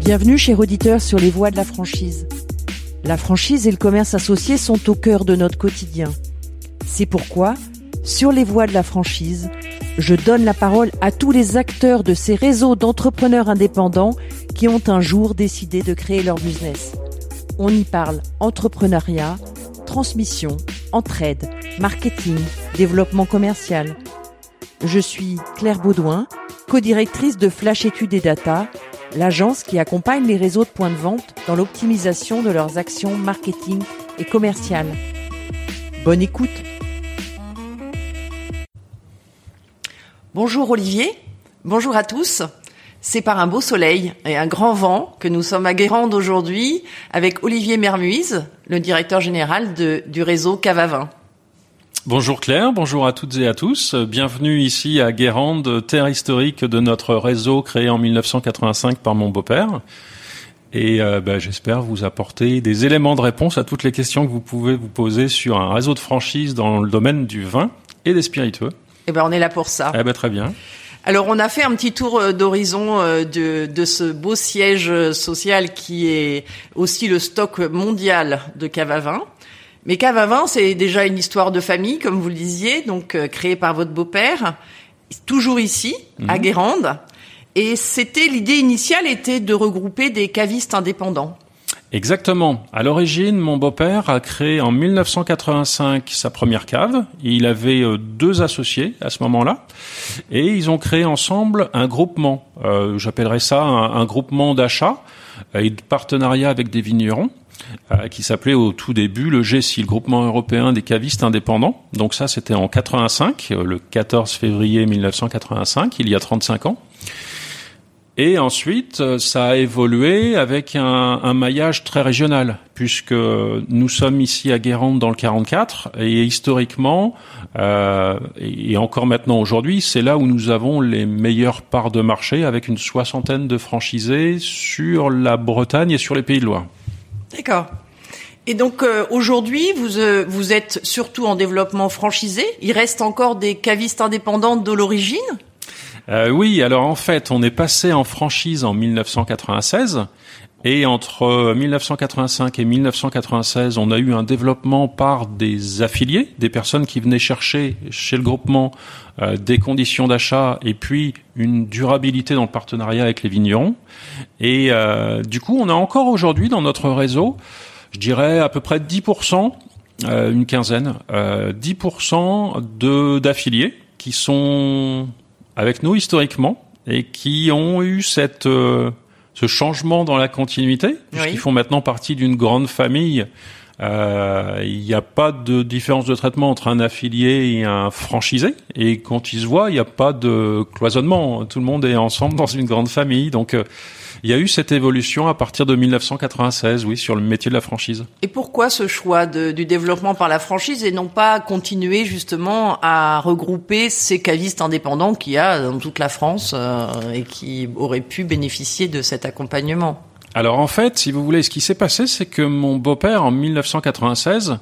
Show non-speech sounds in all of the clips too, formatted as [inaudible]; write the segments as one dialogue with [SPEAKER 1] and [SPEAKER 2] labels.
[SPEAKER 1] Bienvenue chez Auditeur sur les voies de la franchise. La franchise et le commerce associé sont au cœur de notre quotidien. C'est pourquoi, sur les voies de la franchise, je donne la parole à tous les acteurs de ces réseaux d'entrepreneurs indépendants qui ont un jour décidé de créer leur business. On y parle entrepreneuriat, transmission, entraide, marketing, développement commercial. Je suis Claire Baudouin, co-directrice de Flash Études et Data, l'agence qui accompagne les réseaux de points de vente dans l'optimisation de leurs actions marketing et commerciales. Bonne écoute Bonjour Olivier, bonjour à tous. C'est par un beau soleil et un grand vent que nous sommes à Guérande aujourd'hui avec Olivier Mermuise, le directeur général du réseau Cavavin.
[SPEAKER 2] Bonjour Claire, bonjour à toutes et à tous. Bienvenue ici à Guérande, terre historique de notre réseau créé en 1985 par mon beau-père. Et euh, bah, j'espère vous apporter des éléments de réponse à toutes les questions que vous pouvez vous poser sur un réseau de franchise dans le domaine du vin et des spiritueux.
[SPEAKER 1] Eh ben, on est là pour ça.
[SPEAKER 2] Eh ben, très bien.
[SPEAKER 1] Alors, on a fait un petit tour euh, d'horizon euh, de, de ce beau siège social qui est aussi le stock mondial de cave à vin. Mais cave à vin, c'est déjà une histoire de famille, comme vous le disiez, donc euh, créée par votre beau-père, toujours ici, à
[SPEAKER 2] Mhm.
[SPEAKER 1] Guérande. Et c'était l'idée initiale était de regrouper des cavistes indépendants.
[SPEAKER 2] Exactement. À l'origine, mon beau-père a créé en 1985 sa première cave. Il avait euh, deux associés à ce moment-là, et ils ont créé ensemble un groupement. Euh, J'appellerais ça un, un groupement d'achat et de partenariat avec des vignerons. Euh, qui s'appelait au tout début le GESI, le groupement européen des cavistes indépendants. Donc ça, c'était en 85, euh, le 14 février 1985, il y a 35 ans. Et ensuite, euh, ça a évolué avec un, un maillage très régional, puisque nous sommes ici à Guérande dans le 44, et historiquement, euh, et encore maintenant aujourd'hui, c'est là où nous avons les meilleures parts de marché, avec une soixantaine de franchisés sur la Bretagne et sur les Pays de Loire.
[SPEAKER 1] D'accord. Et donc euh, aujourd'hui, vous euh, vous êtes surtout en développement franchisé. Il reste encore des cavistes indépendants de l'origine?
[SPEAKER 2] Euh, oui, alors en fait, on est passé en franchise en 1996. Et entre 1985 et 1996, on a eu un développement par des affiliés, des personnes qui venaient chercher chez le groupement euh, des conditions d'achat et puis une durabilité dans le partenariat avec les vignerons. Et euh, du coup, on a encore aujourd'hui dans notre réseau, je dirais à peu près 10%, euh, une quinzaine, euh, 10% de d'affiliés qui sont avec nous historiquement et qui ont eu cette euh, ce changement dans la continuité puisqu'ils
[SPEAKER 1] Oui.
[SPEAKER 2] font maintenant partie d'une grande famille. Euh, Il n'y a pas de différence de traitement entre un affilié et un franchisé et quand ils se voient, il n'y a pas de cloisonnement. Tout le monde est ensemble dans une grande famille. Donc euh, il y a eu cette évolution à partir de 1996, oui, sur le métier de la franchise.
[SPEAKER 1] Et pourquoi ce choix de- du développement par la franchise et non pas continuer justement à regrouper ces cavistes indépendants qu'il y a dans toute la France euh, et qui auraient pu bénéficier de cet accompagnement?
[SPEAKER 2] Alors en fait, si vous voulez, ce qui s'est passé, c'est que mon beau-père, en 1996,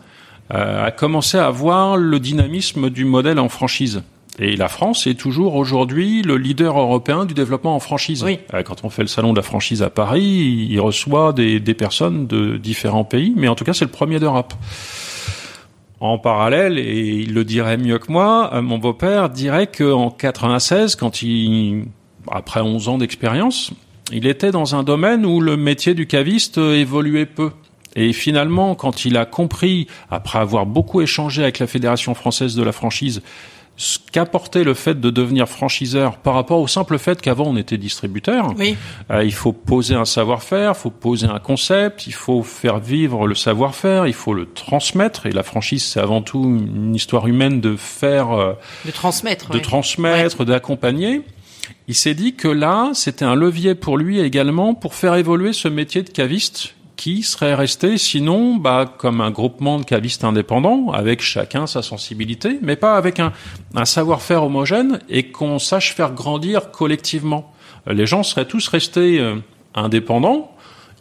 [SPEAKER 2] euh, a commencé à voir le dynamisme du modèle en franchise. Et la France est toujours aujourd'hui le leader européen du développement en franchise.
[SPEAKER 1] Oui.
[SPEAKER 2] Euh, Quand on fait le salon de la franchise à Paris, il reçoit des, des personnes de différents pays, mais en tout cas c'est le premier d'Europe. En parallèle, et il le dirait mieux que moi, euh, mon beau-père dirait qu'en 96, quand il, après 11 ans d'expérience, il était dans un domaine où le métier du caviste euh, évoluait peu. Et finalement, quand il a compris, après avoir beaucoup échangé avec la Fédération française de la franchise, ce qu'apportait le fait de devenir franchiseur par rapport au simple fait qu'avant on était distributeur.
[SPEAKER 1] Oui.
[SPEAKER 2] Euh, il faut poser un savoir-faire, il faut poser un concept, il faut faire vivre le savoir-faire, il faut le transmettre. Et la franchise, c'est avant tout une histoire humaine de faire, euh,
[SPEAKER 1] De transmettre.
[SPEAKER 2] de transmettre, d'accompagner. il s'est dit que là, c'était un levier pour lui également pour faire évoluer ce métier de caviste qui serait resté sinon bah, comme un groupement de cavistes indépendants, avec chacun sa sensibilité, mais pas avec un, un savoir-faire homogène et qu'on sache faire grandir collectivement. Les gens seraient tous restés euh, indépendants,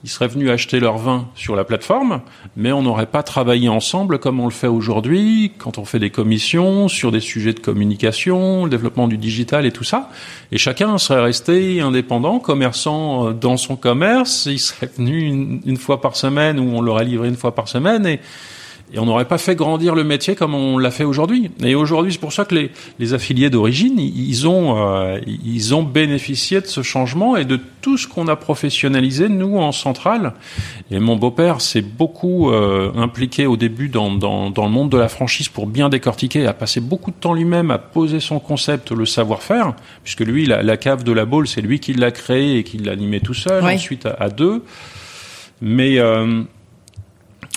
[SPEAKER 2] ils seraient venus acheter leur vin sur la plateforme, mais on n'aurait pas travaillé ensemble comme on le fait aujourd'hui, quand on fait des commissions sur des sujets de communication, le développement du digital et tout ça. Et chacun serait resté indépendant, commerçant euh, dans son commerce. Il serait venu une, une fois par semaine ou on l'aurait livré une fois par semaine et et on n'aurait pas fait grandir le métier comme on l'a fait aujourd'hui. Et aujourd'hui, c'est pour ça que les, les affiliés d'origine, ils ont, euh, ils ont bénéficié de ce changement et de tout ce qu'on a professionnalisé nous en centrale. Et mon beau-père s'est beaucoup euh, impliqué au début dans, dans, dans, le monde de la franchise pour bien décortiquer, a passé beaucoup de temps lui-même à poser son concept, le savoir-faire, puisque lui, la, la, cave de la Baule, c'est lui qui l'a créé et qui l'a animé tout seul, ensuite à, à, deux. Mais euh,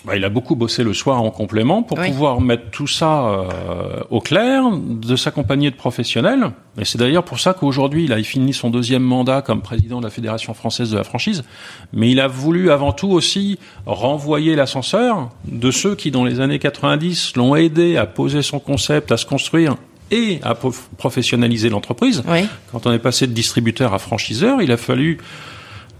[SPEAKER 2] bah, il a beaucoup bossé le soir en complément pour oui. pouvoir mettre tout ça euh, au clair, de s'accompagner de professionnels. Et c'est d'ailleurs pour ça qu'aujourd'hui, il a fini son deuxième mandat comme président de la Fédération française de la franchise. Mais il a voulu avant tout aussi renvoyer l'ascenseur de ceux qui, dans les années 90, l'ont aidé à poser son concept, à se construire et à professionnaliser l'entreprise.
[SPEAKER 1] Oui.
[SPEAKER 2] Quand on est passé de distributeur à franchiseur, il a fallu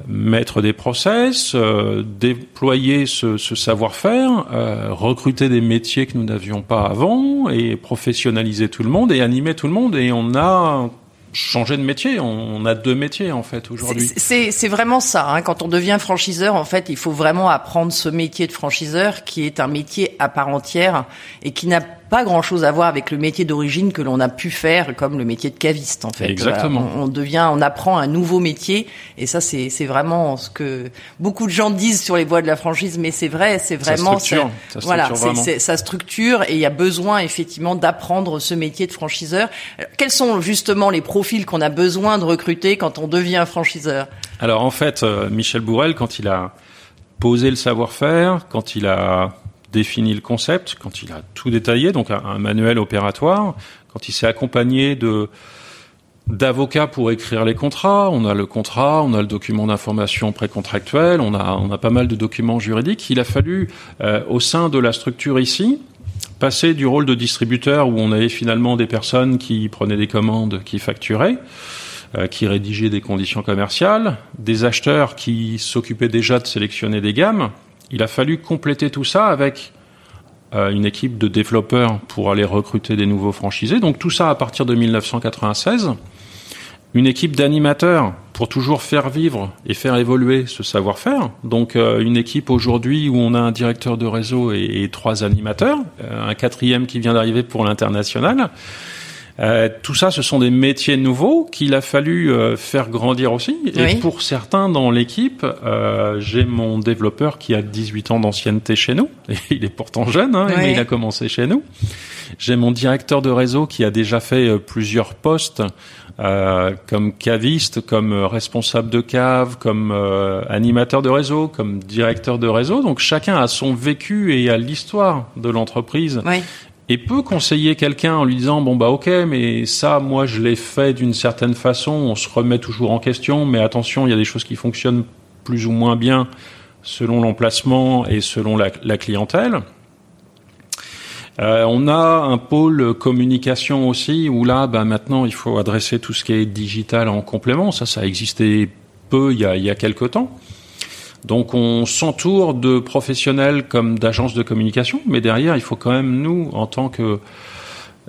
[SPEAKER 2] mettre des process, euh, déployer ce, ce savoir-faire, euh, recruter des métiers que nous n'avions pas avant et professionnaliser tout le monde et animer tout le monde. Et on a changé de métier. On a deux métiers en fait aujourd'hui.
[SPEAKER 1] C'est vraiment ça. Hein. Quand on devient franchiseur, en fait, il faut vraiment apprendre ce métier de franchiseur qui est un métier à part entière et qui n'a pas grand-chose à voir avec le métier d'origine que l'on a pu faire, comme le métier de caviste en fait.
[SPEAKER 2] Exactement.
[SPEAKER 1] On, on, devient, on apprend un nouveau métier, et ça c'est vraiment ce que beaucoup de gens disent sur les voies de la franchise, mais c'est vrai, c'est vraiment
[SPEAKER 2] ça structure, ça
[SPEAKER 1] voilà,
[SPEAKER 2] c'est
[SPEAKER 1] ça structure et il y a besoin effectivement d'apprendre ce métier de franchiseur. Quels sont justement les profils qu'on a besoin de recruter quand on devient franchiseur?
[SPEAKER 2] Alors en fait, euh, Michel Bourrel, quand il a posé le savoir-faire, quand il a défini le concept, quand il a tout détaillé, donc un, un manuel opératoire, quand il s'est accompagné de d'avocats pour écrire les contrats, on a le contrat, on a le document d'information précontractuel, on a on a pas mal de documents juridiques. Il a fallu euh, au sein de la structure ici passer du rôle de distributeur où on avait finalement des personnes qui prenaient des commandes, qui facturaient, euh, qui rédigeaient des conditions commerciales, des acheteurs qui s'occupaient déjà de sélectionner des gammes il a fallu compléter tout ça avec euh, une équipe de développeurs pour aller recruter des nouveaux franchisés. Donc tout ça à partir de 1996. Une équipe d'animateurs pour toujours faire vivre et faire évoluer ce savoir-faire. Donc euh, une équipe aujourd'hui où on a un directeur de réseau et, trois animateurs, euh, un quatrième qui vient d'arriver pour l'international. Euh, tout ça, ce sont des métiers nouveaux qu'il a fallu euh, faire grandir aussi. Et
[SPEAKER 1] oui.
[SPEAKER 2] pour certains dans l'équipe, euh, j'ai mon développeur qui a 18 ans d'ancienneté chez nous. [laughs] Et il est pourtant jeune, hein,
[SPEAKER 1] Oui.
[SPEAKER 2] mais il a commencé chez nous. J'ai mon directeur de réseau qui a déjà fait euh, plusieurs postes euh, comme caviste, comme responsable de cave, comme euh, animateur de réseau, comme directeur de réseau. Donc chacun a son vécu et a l'histoire de l'entreprise
[SPEAKER 1] Oui.
[SPEAKER 2] Et peut conseiller quelqu'un en lui disant bon bah ok mais ça moi je l'ai fait d'une certaine façon. On se remet toujours en question mais attention il y a des choses qui fonctionnent plus ou moins bien selon l'emplacement et selon la, clientèle. Euh, on a un pôle communication aussi où là bah, maintenant il faut adresser tout ce qui est digital en complément. Ça ça a existé peu il y a, il y a quelque temps donc on s'entoure de professionnels comme d'agences de communication, mais derrière il faut quand même nous, en tant que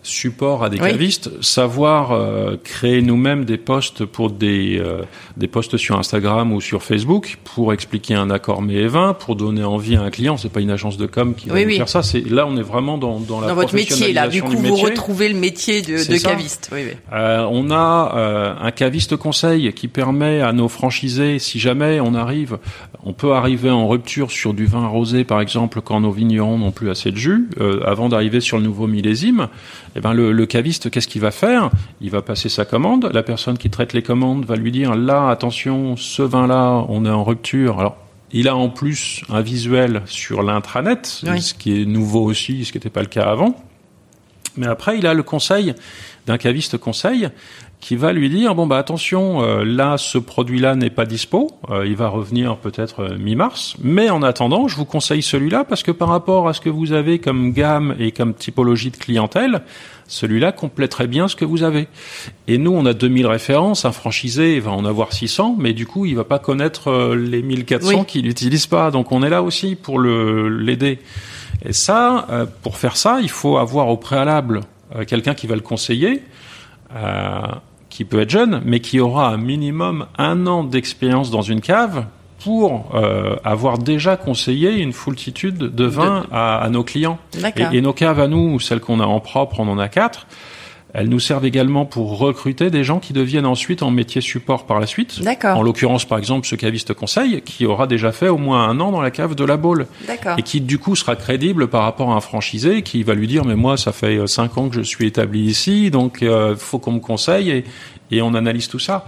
[SPEAKER 2] support à des
[SPEAKER 1] Oui.
[SPEAKER 2] cavistes, savoir euh, créer nous-mêmes des posts pour des euh, des posts sur Instagram ou sur Facebook pour expliquer un accord mais et vin, pour donner envie à un client. C'est pas une agence de com qui va
[SPEAKER 1] Oui,
[SPEAKER 2] nous
[SPEAKER 1] oui.
[SPEAKER 2] faire ça. C'est là on est vraiment dans dans la
[SPEAKER 1] Dans votre métier, là, du coup, vous retrouvez le métier de, de caviste. Oui, oui.
[SPEAKER 2] Euh, on a euh, un caviste conseil qui permet à nos franchisés, si jamais on arrive, on peut arriver en rupture sur du vin rosé par exemple quand nos vignerons n'ont plus assez de jus, euh, avant d'arriver sur le nouveau millésime. Eh ben le, le caviste, qu'est-ce qu'il va faire? Il va passer sa commande. La personne qui traite les commandes va lui dire là, attention, ce vin-là, on est en rupture. Alors il a en plus un visuel sur l'intranet,
[SPEAKER 1] Oui.
[SPEAKER 2] ce qui est nouveau aussi, ce qui n'était pas le cas avant. Mais après, il a le conseil d'un caviste conseil qui va lui dire bon bah attention euh, là ce produit-là n'est pas dispo, euh, il va revenir peut-être euh, mi-mars, mais en attendant je vous conseille celui-là parce que par rapport à ce que vous avez comme gamme et comme typologie de clientèle, celui-là compléterait bien ce que vous avez. Et nous on a 2000 références, un franchisé va en avoir 600, mais du coup il va pas connaître les 1400 qui l'utilisent pas, donc on est là aussi pour le l'aider. Et ça, pour faire ça, il faut avoir au préalable quelqu'un qui va le conseiller. Euh, qui peut être jeune, mais qui aura un minimum un an d'expérience dans une cave pour euh, avoir déjà conseillé une foultitude de vins à, à, nos clients. Et, et, nos caves à nous, celles qu'on a en propre, on en a quatre. Elles nous servent également pour recruter des gens qui deviennent ensuite en métier support par la suite.
[SPEAKER 1] D'accord.
[SPEAKER 2] En l'occurrence, par exemple, ce caviste conseil qui aura déjà fait au moins un an dans la cave de la Baule.
[SPEAKER 1] D'accord.
[SPEAKER 2] Et qui, du coup, sera crédible par rapport à un franchisé qui va lui dire, mais moi, ça fait euh, cinq ans que je suis établi ici, donc euh, faut qu'on me conseille et, et on analyse tout ça.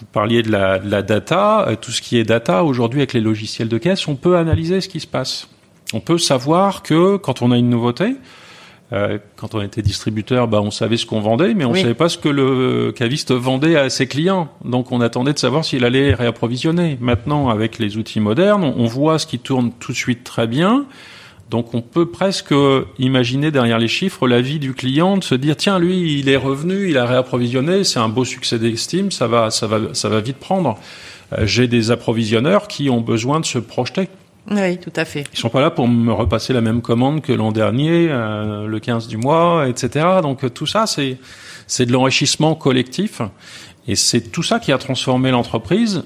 [SPEAKER 2] Vous parliez de la, de la data, euh, tout ce qui est data aujourd'hui avec les logiciels de caisse, on peut analyser ce qui se passe. On peut savoir que quand on a une nouveauté, euh, quand on était distributeur, bah, on savait ce qu'on vendait, mais on ne savait pas ce que le caviste vendait à ses clients. Donc on attendait de savoir s'il allait réapprovisionner. Maintenant, avec les outils modernes, on voit ce qui tourne tout de suite très bien. Donc on peut presque imaginer derrière les chiffres la vie du client, de se dire tiens lui il est revenu, il a réapprovisionné, c'est un beau succès d'estime, ça va ça va ça va vite prendre. Euh, j'ai des approvisionneurs qui ont besoin de se projeter.
[SPEAKER 1] Oui, tout à fait.
[SPEAKER 2] Ils sont pas là pour me repasser la même commande que l'an dernier, euh, le 15 du mois, etc. Donc euh, tout ça, c'est c'est de l'enrichissement collectif, et c'est tout ça qui a transformé l'entreprise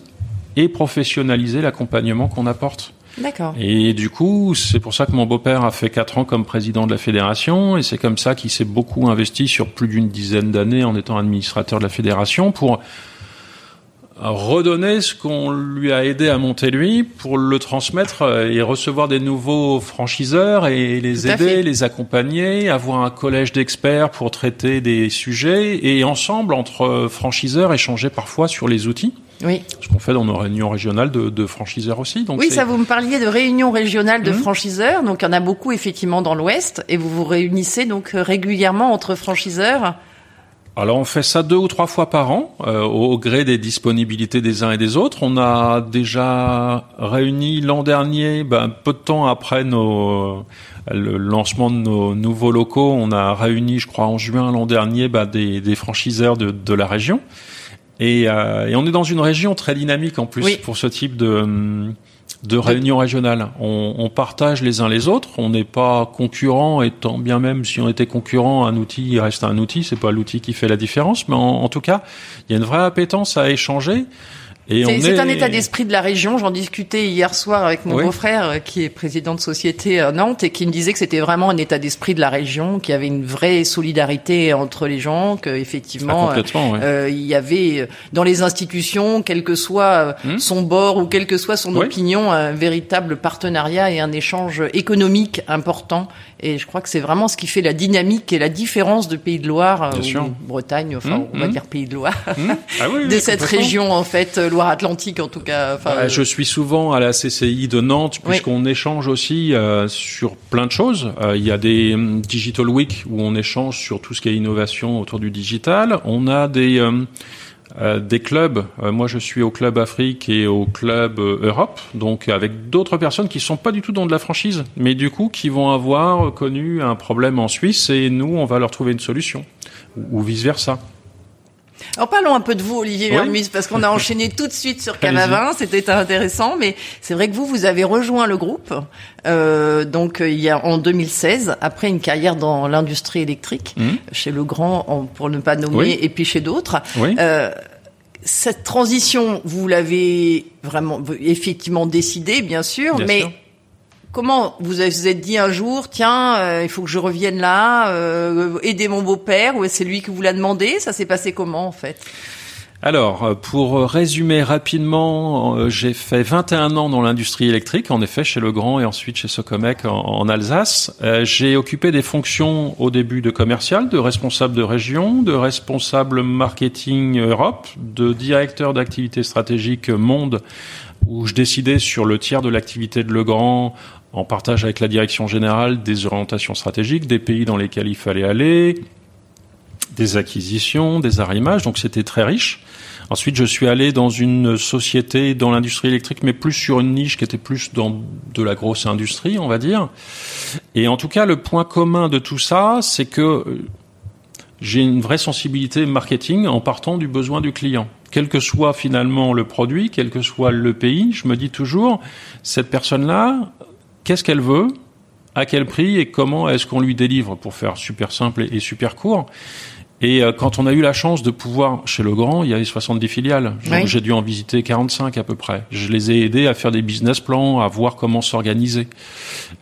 [SPEAKER 2] et professionnalisé l'accompagnement qu'on apporte.
[SPEAKER 1] D'accord.
[SPEAKER 2] Et du coup, c'est pour ça que mon beau-père a fait quatre ans comme président de la fédération, et c'est comme ça qu'il s'est beaucoup investi sur plus d'une dizaine d'années en étant administrateur de la fédération pour redonner ce qu'on lui a aidé à monter lui pour le transmettre et recevoir des nouveaux franchiseurs et les aider, les accompagner, avoir un collège d'experts pour traiter des sujets et ensemble, entre franchiseurs, échanger parfois sur les outils.
[SPEAKER 1] Oui.
[SPEAKER 2] Ce qu'on fait dans nos réunions régionales de, de franchiseurs aussi. Donc
[SPEAKER 1] oui, ça vous me parliez de réunions régionales de mmh. franchiseurs. Donc il y en a beaucoup effectivement dans l'Ouest et vous vous réunissez donc régulièrement entre franchiseurs.
[SPEAKER 2] Alors on fait ça deux ou trois fois par an, euh, au gré des disponibilités des uns et des autres. On a déjà réuni l'an dernier, ben, peu de temps après nos, le lancement de nos nouveaux locaux, on a réuni, je crois, en juin l'an dernier, ben, des, des, franchiseurs de, de, la région. Et, euh, et, on est dans une région très dynamique en plus
[SPEAKER 1] oui.
[SPEAKER 2] pour ce type de de réunions régionales. On, on, partage les uns les autres. On n'est pas concurrent, et tant bien même si on était concurrent, un outil reste un outil. C'est pas l'outil qui fait la différence, mais en, en tout cas, il y a une vraie appétence à échanger.
[SPEAKER 1] C'est est... un état d'esprit de la région. J'en discutais hier soir avec mon oui. beau-frère, euh, qui est président de société à Nantes, et qui me disait que c'était vraiment un état d'esprit de la région, qu'il y avait une vraie solidarité entre les gens, que effectivement,
[SPEAKER 2] ah,
[SPEAKER 1] euh, il y avait euh, dans les institutions, quel que soit hum. son bord ou quelle que soit son
[SPEAKER 2] oui.
[SPEAKER 1] opinion, un véritable partenariat et un échange économique important. Et je crois que c'est vraiment ce qui fait la dynamique et la différence de Pays de Loire
[SPEAKER 2] Bien
[SPEAKER 1] ou Bretagne, enfin
[SPEAKER 2] hum,
[SPEAKER 1] on va
[SPEAKER 2] hum.
[SPEAKER 1] dire Pays de Loire,
[SPEAKER 2] ah oui, [laughs]
[SPEAKER 1] de cette région en fait Loire-Atlantique en tout cas.
[SPEAKER 2] Euh, je suis souvent à la CCI de Nantes puisqu'on oui. échange aussi euh, sur plein de choses. Euh, il y a des um, Digital Week où on échange sur tout ce qui est innovation autour du digital. On a des euh, des clubs. Euh, moi, je suis au club Afrique et au club euh, Europe, donc avec d'autres personnes qui sont pas du tout dans de la franchise, mais du coup qui vont avoir connu un problème en Suisse et nous, on va leur trouver une solution, ou, ou vice versa.
[SPEAKER 1] Alors parlons un peu de vous, Olivier Vermus, oui. parce qu'on a enchaîné [laughs] tout de suite sur Canavin, c'était intéressant, mais c'est vrai que vous, vous avez rejoint le groupe, euh, donc il y a en 2016, après une carrière dans l'industrie électrique,
[SPEAKER 2] mmh.
[SPEAKER 1] chez Legrand, pour ne pas nommer,
[SPEAKER 2] oui.
[SPEAKER 1] et puis chez d'autres.
[SPEAKER 2] Oui.
[SPEAKER 1] Euh, cette transition, vous l'avez vraiment effectivement décidée, bien sûr,
[SPEAKER 2] bien
[SPEAKER 1] mais
[SPEAKER 2] sûr
[SPEAKER 1] comment vous vous êtes dit un jour, tiens, euh, il faut que je revienne là, euh, aider mon beau-père, ou c'est lui qui vous l'a demandé Ça s'est passé comment en fait?
[SPEAKER 2] Alors, pour résumer rapidement, euh, j'ai fait 21 ans dans l'industrie électrique, en effet, chez Legrand et ensuite chez Socomec en, en Alsace. Euh, j'ai occupé des fonctions au début de commercial, de responsable de région, de responsable marketing Europe, de directeur d'activité stratégique monde, où je décidais sur le tiers de l'activité de Legrand en partage avec la direction générale des orientations stratégiques, des pays dans lesquels il fallait aller, des acquisitions, des arrimages, donc c'était très riche. Ensuite, je suis allé dans une société dans l'industrie électrique, mais plus sur une niche qui était plus dans de la grosse industrie, on va dire. Et en tout cas, le point commun de tout ça, c'est que euh, j'ai une vraie sensibilité marketing en partant du besoin du client. Quel que soit finalement le produit, quel que soit le pays, je me dis toujours, cette personne-là, qu'est-ce qu'elle veut, à quel prix et comment est-ce qu'on lui délivre, pour faire super simple et super court. Et euh, quand on a eu la chance de pouvoir, chez Legrand, il y avait 70 filiales. J'ai dû en visiter 45 à peu près. Je les ai aidés à faire des business plans, à voir comment s'organiser.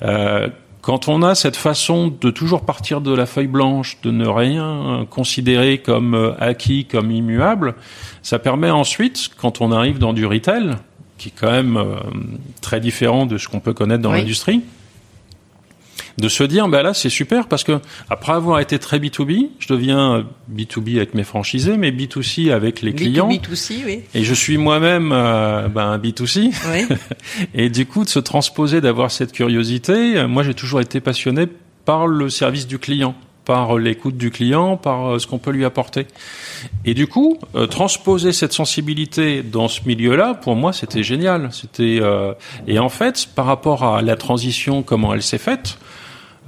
[SPEAKER 2] Euh, quand on a cette façon de toujours partir de la feuille blanche, de ne rien considérer comme euh, acquis, comme immuable, ça permet ensuite, quand on arrive dans du retail, qui est quand même euh, très différent de ce qu'on peut connaître dans l'industrie, de se dire ben là c'est super parce que après avoir été très B2B, je deviens B2B avec mes franchisés, mais B2C avec les clients.
[SPEAKER 1] B2C, oui.
[SPEAKER 2] Et je suis moi-même euh, ben B2C.
[SPEAKER 1] Oui. [laughs]
[SPEAKER 2] et du coup de se transposer, d'avoir cette curiosité, euh, moi j'ai toujours été passionné par le service du client par l'écoute du client, par euh, ce qu'on peut lui apporter. Et du coup, transposer cette sensibilité dans ce milieu-là, pour moi, c'était génial. C'était et en fait, par rapport à la transition, comment elle s'est faite,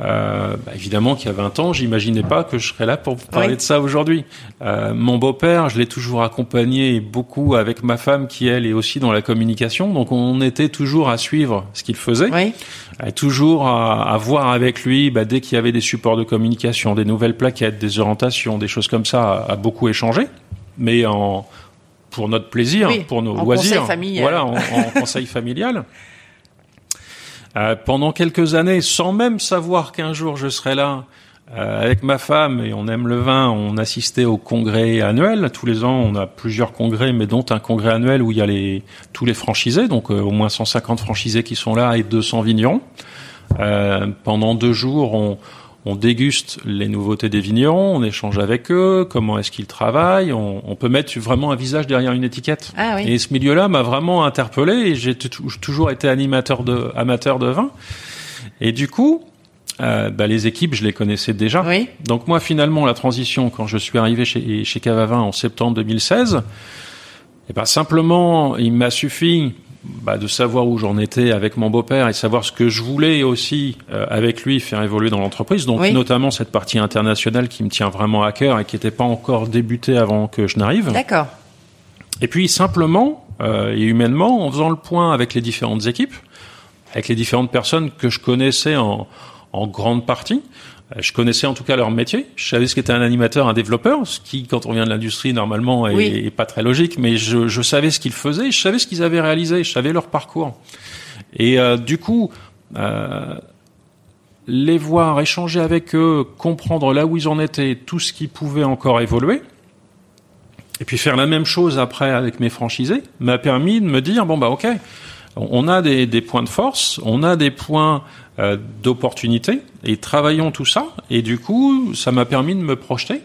[SPEAKER 2] euh, bah évidemment qu'il y a 20 ans, j'imaginais pas que je serais là pour vous parler de ça aujourd'hui. Euh, mon beau-père, je l'ai toujours accompagné beaucoup avec ma femme qui elle est aussi dans la communication, donc on était toujours à suivre ce qu'il faisait,
[SPEAKER 1] oui.
[SPEAKER 2] euh, toujours à, à, voir avec lui bah, dès qu'il y avait des supports de communication, des nouvelles plaquettes, des orientations, des choses comme ça, à, à beaucoup échanger, mais en pour notre plaisir,
[SPEAKER 1] oui,
[SPEAKER 2] pour nos
[SPEAKER 1] en
[SPEAKER 2] loisirs,
[SPEAKER 1] conseil
[SPEAKER 2] voilà, en, en conseil familial. [laughs] Euh, pendant quelques années, sans même savoir qu'un jour je serai là, euh, avec ma femme, et on aime le vin, on assistait au congrès annuel. Tous les ans, on a plusieurs congrès, mais dont un congrès annuel où il y a les, tous les franchisés, donc euh, au moins 150 franchisés qui sont là et 200 vignerons. Euh, pendant deux jours, on, on déguste les nouveautés des vignerons, on échange avec eux, comment est-ce qu'ils travaillent, on, on, peut mettre vraiment un visage derrière une étiquette.
[SPEAKER 1] Ah oui.
[SPEAKER 2] Et ce milieu-là m'a vraiment interpellé et j'ai toujours été animateur de amateur de vin. Et du coup, euh, bah, les équipes, je les connaissais déjà.
[SPEAKER 1] Oui.
[SPEAKER 2] Donc moi, finalement, la transition, quand je suis arrivé chez, chez Cavavin en septembre 2016, et ben simplement, il m'a suffi bah, de savoir où j'en étais avec mon beau-père et savoir ce que je voulais aussi euh, avec lui faire évoluer dans l'entreprise. Donc
[SPEAKER 1] oui.
[SPEAKER 2] notamment cette partie internationale qui me tient vraiment à cœur et qui n'était pas encore débutée avant que je n'arrive.
[SPEAKER 1] D'accord.
[SPEAKER 2] Et puis simplement euh, et humainement, en faisant le point avec les différentes équipes, avec les différentes personnes que je connaissais en, en grande partie, je connaissais en tout cas leur métier. Je savais ce qu'était un animateur, un développeur, ce qui, quand on vient de l'industrie, normalement, est,
[SPEAKER 1] Oui.
[SPEAKER 2] est pas très logique. Mais je, je savais ce qu'ils faisaient, je savais ce qu'ils avaient réalisé, je savais leur parcours. Et euh, du coup, euh, les voir, échanger avec eux, comprendre là où ils en étaient, tout ce qui pouvait encore évoluer, et puis faire la même chose après avec mes franchisés, m'a permis de me dire bon bah ok, on a des, des points de force, on a des points euh, d'opportunité, et travaillons tout ça. Et du coup, ça m'a permis de me projeter.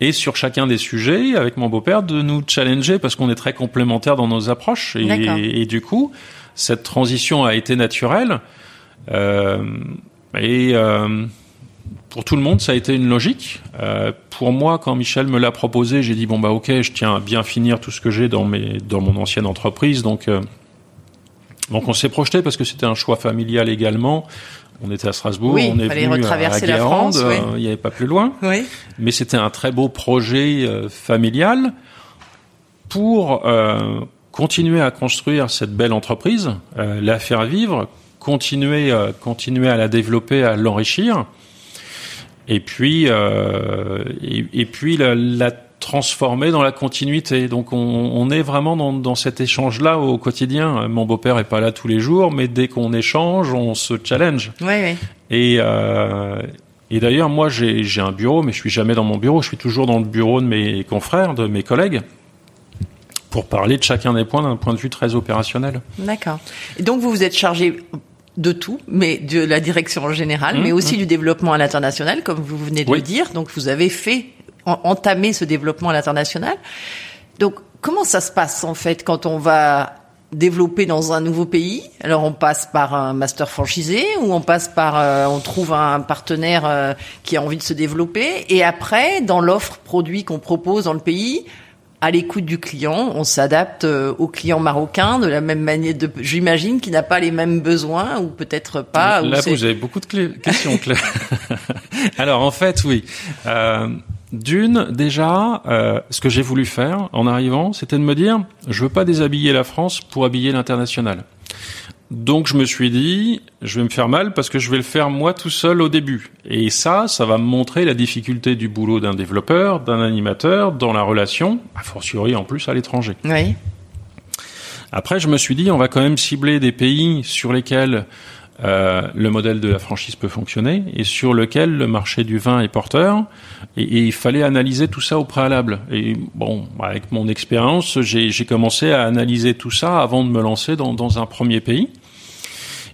[SPEAKER 2] Et sur chacun des sujets, avec mon beau-père, de nous challenger parce qu'on est très complémentaires dans nos approches. Et, du coup, cette transition a été naturelle. Euh, et euh, pour tout le monde, ça a été une logique. Euh, pour moi, quand Michel me l'a proposé, j'ai dit bon bah ok, je tiens à bien finir tout ce que j'ai dans mes dans mon ancienne entreprise. Donc euh, donc on s'est projeté parce que c'était un choix familial également. On était à Strasbourg,
[SPEAKER 1] Oui,
[SPEAKER 2] on est venu à-
[SPEAKER 1] retraverser
[SPEAKER 2] à
[SPEAKER 1] la
[SPEAKER 2] Guérande,
[SPEAKER 1] France, oui.
[SPEAKER 2] euh, il n'y avait pas plus loin.
[SPEAKER 1] Oui.
[SPEAKER 2] Mais c'était un très beau projet euh, familial pour euh, continuer à construire cette belle entreprise, la faire vivre, continuer, continuer à la développer, à l'enrichir, et puis, euh, et, et puis la, la transformer dans la continuité. Donc on, on est vraiment dans, dans cet échange-là au quotidien. Mon beau-père est pas là tous les jours, mais dès qu'on échange, on se challenge.
[SPEAKER 1] Oui, oui.
[SPEAKER 2] Et, euh, et d'ailleurs, moi, j'ai un bureau, mais je suis jamais dans mon bureau. Je suis toujours dans le bureau de mes confrères, de mes collègues, pour parler de chacun des points d'un point de vue très opérationnel.
[SPEAKER 1] D'accord. Donc vous vous êtes chargé de tout, mais de la direction générale,
[SPEAKER 2] Mmh,
[SPEAKER 1] mais aussi du développement à l'international, comme vous venez de
[SPEAKER 2] Oui.
[SPEAKER 1] le dire. Donc vous avez fait entamer ce développement à l'international. Donc comment ça se passe en fait quand on va développer dans un nouveau pays? Alors on passe par un master franchisé ou on passe par euh, on trouve un partenaire euh, qui a envie de se développer et après dans l'offre produit qu'on propose dans le pays à l'écoute du client, on s'adapte euh, au client marocain de la même manière de j'imagine qu'il n'a pas les mêmes besoins ou peut-être pas
[SPEAKER 2] Là vous avez beaucoup de questions Claire. [laughs] Alors en fait oui. Euh, d'une, déjà, euh, ce que j'ai voulu faire en arrivant, c'était de me dire, je veux pas déshabiller la France pour habiller l'international. Donc je me suis dit, je vais me faire mal parce que je vais le faire moi tout seul au début. Et ça, ça va me montrer la difficulté du boulot d'un développeur, d'un animateur, dans la relation, a fortiori en plus à l'étranger.
[SPEAKER 1] Oui.
[SPEAKER 2] Après, je me suis dit, on va quand même cibler des pays sur lesquels euh, le modèle de la franchise peut fonctionner et sur lequel le marché du vin est porteur. Et, et il fallait analyser tout ça au préalable. Et bon, avec mon expérience, j'ai commencé à analyser tout ça avant de me lancer dans, dans un premier pays.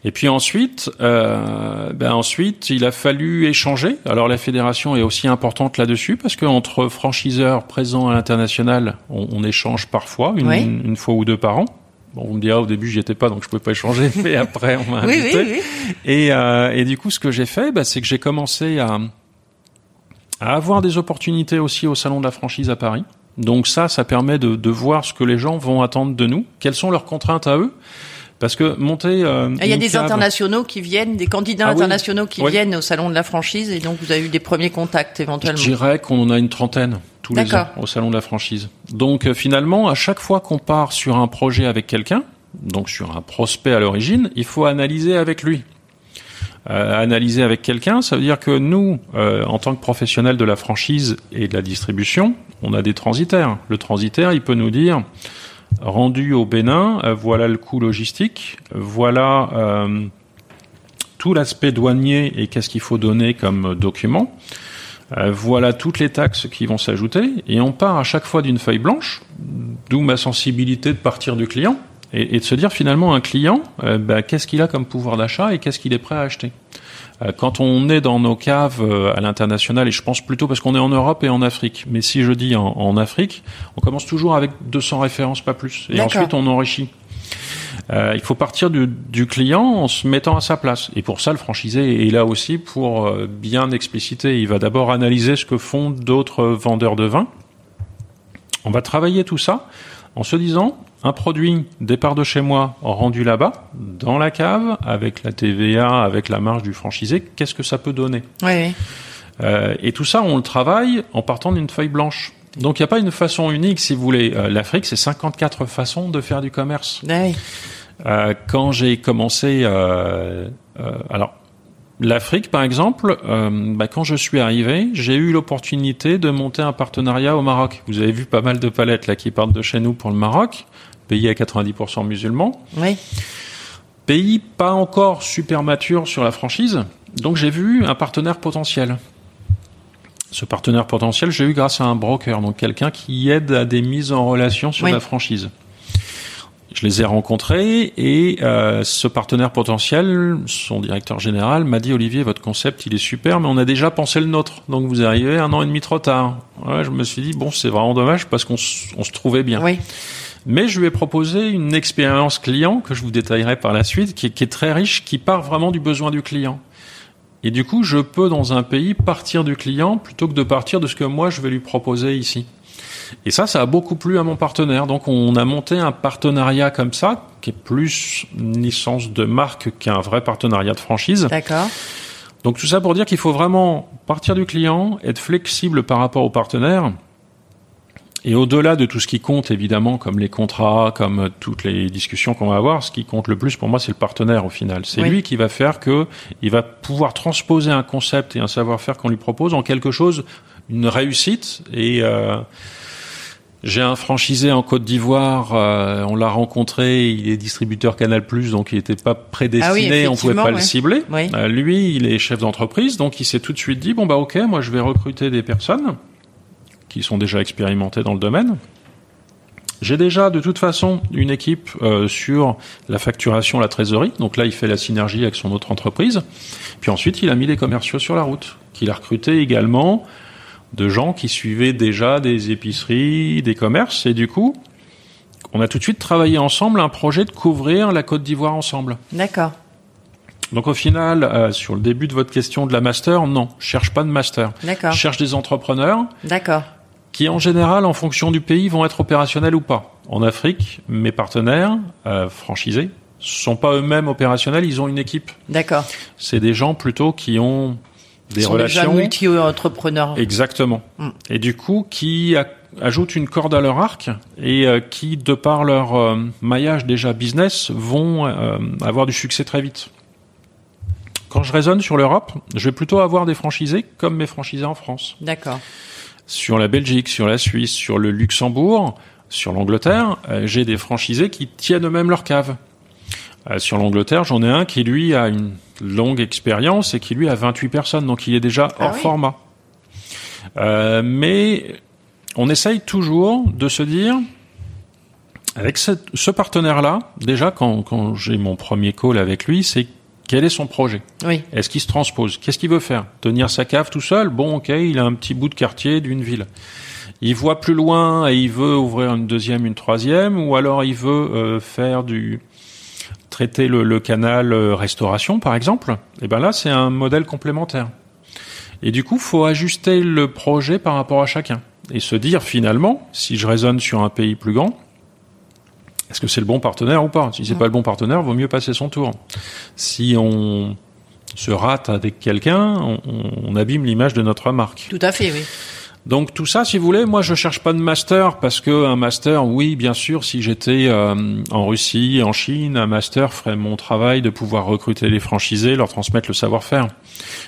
[SPEAKER 2] Et puis ensuite, euh, ben ensuite, il a fallu échanger. Alors la fédération est aussi importante là-dessus parce qu'entre franchiseurs présents à l'international, on, on, échange parfois, une, une, fois ou deux par an. Bon, vous me direz, au début, j'y étais pas, donc je pouvais pas échanger, [laughs] mais après, on m'a invité.
[SPEAKER 1] Oui, oui,
[SPEAKER 2] et, euh, et du coup, ce que j'ai fait, bah, c'est que j'ai commencé à, à avoir des opportunités aussi au salon de la franchise à Paris. Donc ça, ça permet de, de voir ce que les gens vont attendre de nous, quelles sont leurs contraintes à eux. Parce que monter. Euh,
[SPEAKER 1] il y a des internationaux qui viennent, des candidats ah internationaux oui. qui oui. viennent au salon de la franchise, et donc vous avez eu des premiers contacts éventuellement.
[SPEAKER 2] Je dirais qu'on en a une trentaine tous les ans au salon de la franchise. Donc euh, finalement, à chaque fois qu'on part sur un projet avec quelqu'un, donc sur un prospect à l'origine, il faut analyser avec lui. Euh, analyser avec quelqu'un, ça veut dire que nous, euh, en tant que professionnels de la franchise et de la distribution, on a des transitaires. Le transitaire, il peut nous dire rendu au Bénin, euh, voilà le coût logistique, voilà euh, tout l'aspect douanier et qu'est-ce qu'il faut donner comme document. Euh, voilà toutes les taxes qui vont s'ajouter et on part à chaque fois d'une feuille blanche, d'où ma sensibilité de partir du client et, de se dire finalement un client, bah, qu'est-ce qu'il a comme pouvoir d'achat et qu'est-ce qu'il est prêt à acheter? Euh, quand on est dans nos caves à l'international, et je pense plutôt parce qu'on est en Europe et en Afrique, mais si je dis en, en Afrique, on commence toujours avec 200 références, pas plus, et ensuite on enrichit. Euh, il faut partir du, du, client en se mettant à sa place. Et pour ça, le franchisé est là aussi pour euh, bien expliciter. Il va d'abord analyser ce que font d'autres vendeurs de vin. On va travailler tout ça en se disant, un produit départ de chez moi rendu là-bas, dans la cave, avec la TVA, avec la marge du franchisé, qu'est-ce que ça peut donner
[SPEAKER 1] oui.
[SPEAKER 2] euh, Et tout ça, on le travaille en partant d'une feuille blanche. Donc il n'y a pas une façon unique, si vous voulez. Euh, L'Afrique, c'est 54 façons de faire du commerce.
[SPEAKER 1] Oui.
[SPEAKER 2] Euh, quand j'ai commencé, alors l'Afrique, par exemple, bah, quand je suis arrivé, j'ai eu l'opportunité de monter un partenariat au Maroc. Vous avez vu pas mal de palettes là qui partent de chez nous pour le Maroc, pays à 90% musulmans.
[SPEAKER 1] Oui.
[SPEAKER 2] Pays pas encore super mature sur la franchise. Donc j'ai vu un partenaire potentiel ce partenaire potentiel, j'ai eu grâce à un broker, donc quelqu'un qui aide à des mises en relation sur oui. la franchise. Je les ai rencontrés et euh, ce partenaire potentiel, son directeur général, m'a dit Olivier, votre concept il est super, mais on a déjà pensé le nôtre, donc vous arrivez un an et demi trop tard. Ouais, je me suis dit bon, c'est vraiment dommage parce qu'on se trouvait bien.
[SPEAKER 1] Oui.
[SPEAKER 2] Mais je lui ai proposé une expérience client que je vous détaillerai par la suite, qui est, qui est très riche, qui part vraiment du besoin du client. Et du coup, je peux dans un pays partir du client plutôt que de partir de ce que moi je vais lui proposer ici. Et ça, ça a beaucoup plu à mon partenaire. Donc, on a monté un partenariat comme ça, qui est plus une licence de marque qu'un vrai partenariat de franchise.
[SPEAKER 1] D'accord.
[SPEAKER 2] Donc, tout ça pour dire qu'il faut vraiment partir du client, être flexible par rapport au partenaire. Et au-delà de tout ce qui compte, évidemment, comme les contrats, comme toutes les discussions qu'on va avoir, ce qui compte le plus pour moi, c'est le partenaire au final. C'est oui. lui qui va faire que il va pouvoir transposer un concept et un savoir-faire qu'on lui propose en quelque chose, une réussite. Et euh, j'ai un franchisé en Côte d'Ivoire, euh, on l'a rencontré, il est distributeur Canal+, donc il n'était pas prédestiné,
[SPEAKER 1] ah oui,
[SPEAKER 2] on pouvait pas
[SPEAKER 1] ouais.
[SPEAKER 2] le cibler.
[SPEAKER 1] Oui.
[SPEAKER 2] Euh, lui, il est chef d'entreprise, donc il s'est tout de suite dit, bon bah ok, moi je vais recruter des personnes qui sont déjà expérimentés dans le domaine. J'ai déjà de toute façon une équipe euh, sur la facturation, la trésorerie. Donc là, il fait la synergie avec son autre entreprise. Puis ensuite, il a mis des commerciaux sur la route, qu'il a recruté également de gens qui suivaient déjà des épiceries, des commerces. Et du coup, on a tout de suite travaillé ensemble un projet de couvrir la Côte d'Ivoire ensemble.
[SPEAKER 1] D'accord.
[SPEAKER 2] Donc au final, euh, sur le début de votre question de la master, non, je cherche pas de master.
[SPEAKER 1] D'accord.
[SPEAKER 2] Je cherche des entrepreneurs
[SPEAKER 1] D'accord.
[SPEAKER 2] Qui, en général, en fonction du pays, vont être opérationnels ou pas. En Afrique, mes partenaires euh, franchisés sont pas eux-mêmes opérationnels, ils ont une équipe.
[SPEAKER 1] D'accord.
[SPEAKER 2] C'est des gens plutôt qui ont des
[SPEAKER 1] sont
[SPEAKER 2] relations.
[SPEAKER 1] multi-entrepreneurs.
[SPEAKER 2] Exactement.
[SPEAKER 1] Mm.
[SPEAKER 2] Et du coup, qui a- ajoutent une corde à leur arc et euh, qui, de par leur euh, maillage déjà business, vont euh, avoir du succès très vite. Quand je raisonne sur l'Europe, je vais plutôt avoir des franchisés comme mes franchisés en France.
[SPEAKER 1] D'accord.
[SPEAKER 2] Sur la Belgique, sur la Suisse, sur le Luxembourg, sur l'Angleterre, euh, j'ai des franchisés qui tiennent eux-mêmes leur cave. Euh, sur l'Angleterre, j'en ai un qui, lui, a une longue expérience et qui, lui, a 28 personnes, donc il est déjà
[SPEAKER 1] Ah
[SPEAKER 2] hors
[SPEAKER 1] oui.
[SPEAKER 2] format. Euh, mais on essaye toujours de se dire, avec ce, ce partenaire-là, déjà, quand, quand j'ai mon premier call avec lui, c'est quel est son projet
[SPEAKER 1] Oui.
[SPEAKER 2] est-ce qu'il se transpose Qu'est-ce qu'il veut faire Tenir sa cave tout seul Bon, ok, il a un petit bout de quartier d'une ville. Il voit plus loin et il veut ouvrir une deuxième, une troisième, ou alors il veut euh, faire du traiter le, le canal euh, restauration, par exemple. Et ben là, c'est un modèle complémentaire. Et du coup, faut ajuster le projet par rapport à chacun et se dire finalement, si je raisonne sur un pays plus grand, est-ce que c'est le bon partenaire ou pas? Si c'est pas le bon partenaire, vaut mieux passer son tour. Si on se rate avec quelqu'un, on, on abîme l'image de notre marque.
[SPEAKER 1] Tout à fait, oui.
[SPEAKER 2] Donc tout ça, si vous voulez, moi je cherche pas de master parce que un master, oui, bien sûr, si j'étais euh, en Russie, en Chine, un master ferait mon travail de pouvoir recruter les franchisés, leur transmettre le savoir-faire.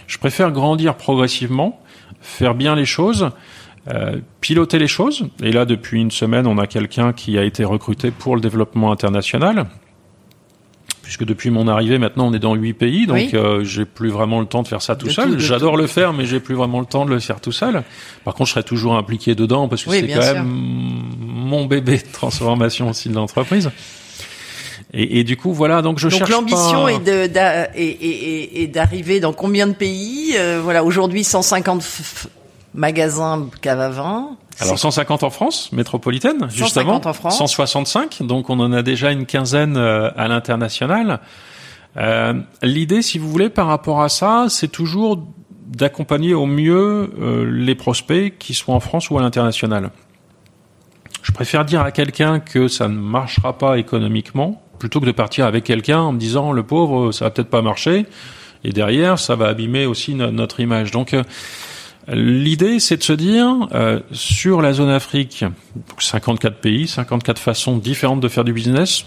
[SPEAKER 2] Je préfère grandir progressivement, faire bien les choses, euh, piloter les choses. Et là, depuis une semaine, on a quelqu'un qui a été recruté pour le développement international. Puisque depuis mon arrivée, maintenant, on est dans huit pays, donc
[SPEAKER 1] Oui.
[SPEAKER 2] euh, j'ai plus vraiment le temps de faire ça tout
[SPEAKER 1] De
[SPEAKER 2] seul. J'adore le faire, mais j'ai plus vraiment le temps de le faire tout seul. Par contre, je serai toujours impliqué dedans parce que
[SPEAKER 1] Oui,
[SPEAKER 2] c'est quand
[SPEAKER 1] sûr.
[SPEAKER 2] même mon bébé de transformation aussi de l'entreprise. Et, et du coup, voilà, donc je
[SPEAKER 1] Donc
[SPEAKER 2] cherche
[SPEAKER 1] l'ambition
[SPEAKER 2] pas...
[SPEAKER 1] est d'arriver dans combien de pays? Euh, Voilà, aujourd'hui 150 magasins cave à vin.
[SPEAKER 2] Alors
[SPEAKER 1] C'est-
[SPEAKER 2] 150 en France métropolitaine, justement.
[SPEAKER 1] 150 en France.
[SPEAKER 2] 165, donc on en a déjà une quinzaine euh, à l'international. Euh, L'idée, si vous voulez, par rapport à ça, c'est toujours d'accompagner au mieux euh, les prospects qui soient en France ou à l'international. Je préfère dire à quelqu'un que ça ne marchera pas économiquement plutôt que de partir avec quelqu'un en me disant le pauvre ça va peut-être pas marcher et derrière ça va abîmer aussi no- notre image. Donc euh, L'idée, c'est de se dire, euh, sur la zone Afrique, donc 54 pays, 54 façons différentes de faire du business.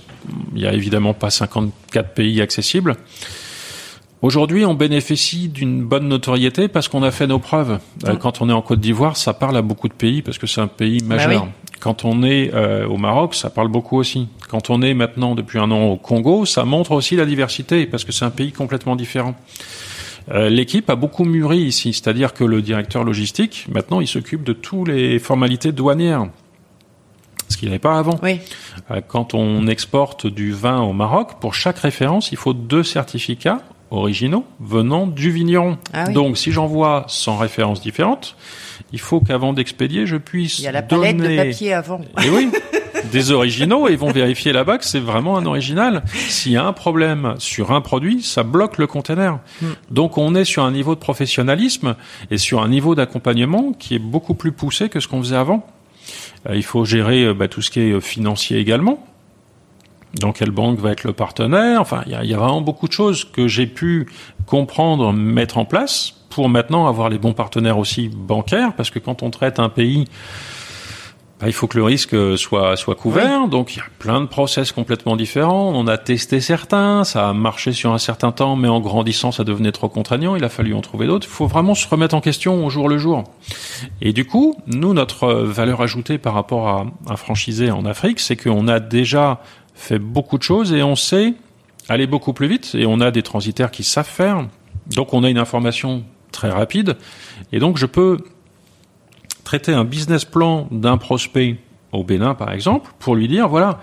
[SPEAKER 2] Il y a évidemment pas 54 pays accessibles. Aujourd'hui, on bénéficie d'une bonne notoriété parce qu'on a fait nos preuves. Euh, quand on est en Côte d'Ivoire, ça parle à beaucoup de pays parce que c'est un pays majeur.
[SPEAKER 1] oui.
[SPEAKER 2] Quand on est euh, au Maroc, ça parle beaucoup aussi. Quand on est maintenant depuis un an au Congo, ça montre aussi la diversité parce que c'est un pays complètement différent. Euh, L'équipe a beaucoup mûri ici, c'est-à-dire que le directeur logistique, maintenant, il s'occupe de toutes les formalités douanières, ce qu'il n'avait pas avant.
[SPEAKER 1] Oui,
[SPEAKER 2] Euh, Quand on exporte du vin au Maroc, pour chaque référence, il faut deux certificats originaux venant du vigneron.
[SPEAKER 1] Ah oui.
[SPEAKER 2] Donc, si j'envoie 100 références différentes, il faut qu'avant d'expédier, je puisse
[SPEAKER 1] il y a la palette
[SPEAKER 2] donner...
[SPEAKER 1] de papier avant.
[SPEAKER 2] Et oui, [laughs] des originaux et ils vont vérifier là-bas que c'est vraiment un original. S'il y a un problème sur un produit, ça bloque le conteneur. Donc on est sur un niveau de professionnalisme et sur un niveau d'accompagnement qui est beaucoup plus poussé que ce qu'on faisait avant. Euh, il faut gérer euh, bah, tout ce qui est euh, financier également. Dans quelle banque va être le partenaire? Enfin, il y y a vraiment beaucoup de choses que j'ai pu comprendre, mettre en place pour maintenant avoir les bons partenaires aussi bancaires, parce que quand on traite un pays il faut que le risque soit soit couvert. Donc il y a plein de process complètement différents. On a testé certains, ça a marché sur un certain temps, mais en grandissant, ça devenait trop contraignant. Il a fallu en trouver d'autres. Il faut vraiment se remettre en question au jour le jour. Et du coup, nous, notre valeur ajoutée par rapport à un franchisé en Afrique, c'est qu'on a déjà fait beaucoup de choses et on sait aller beaucoup plus vite. Et on a des transitaires qui savent faire. Donc on a une information très rapide. Et donc je peux traiter un business plan d'un prospect au Bénin, par exemple, pour lui dire, voilà,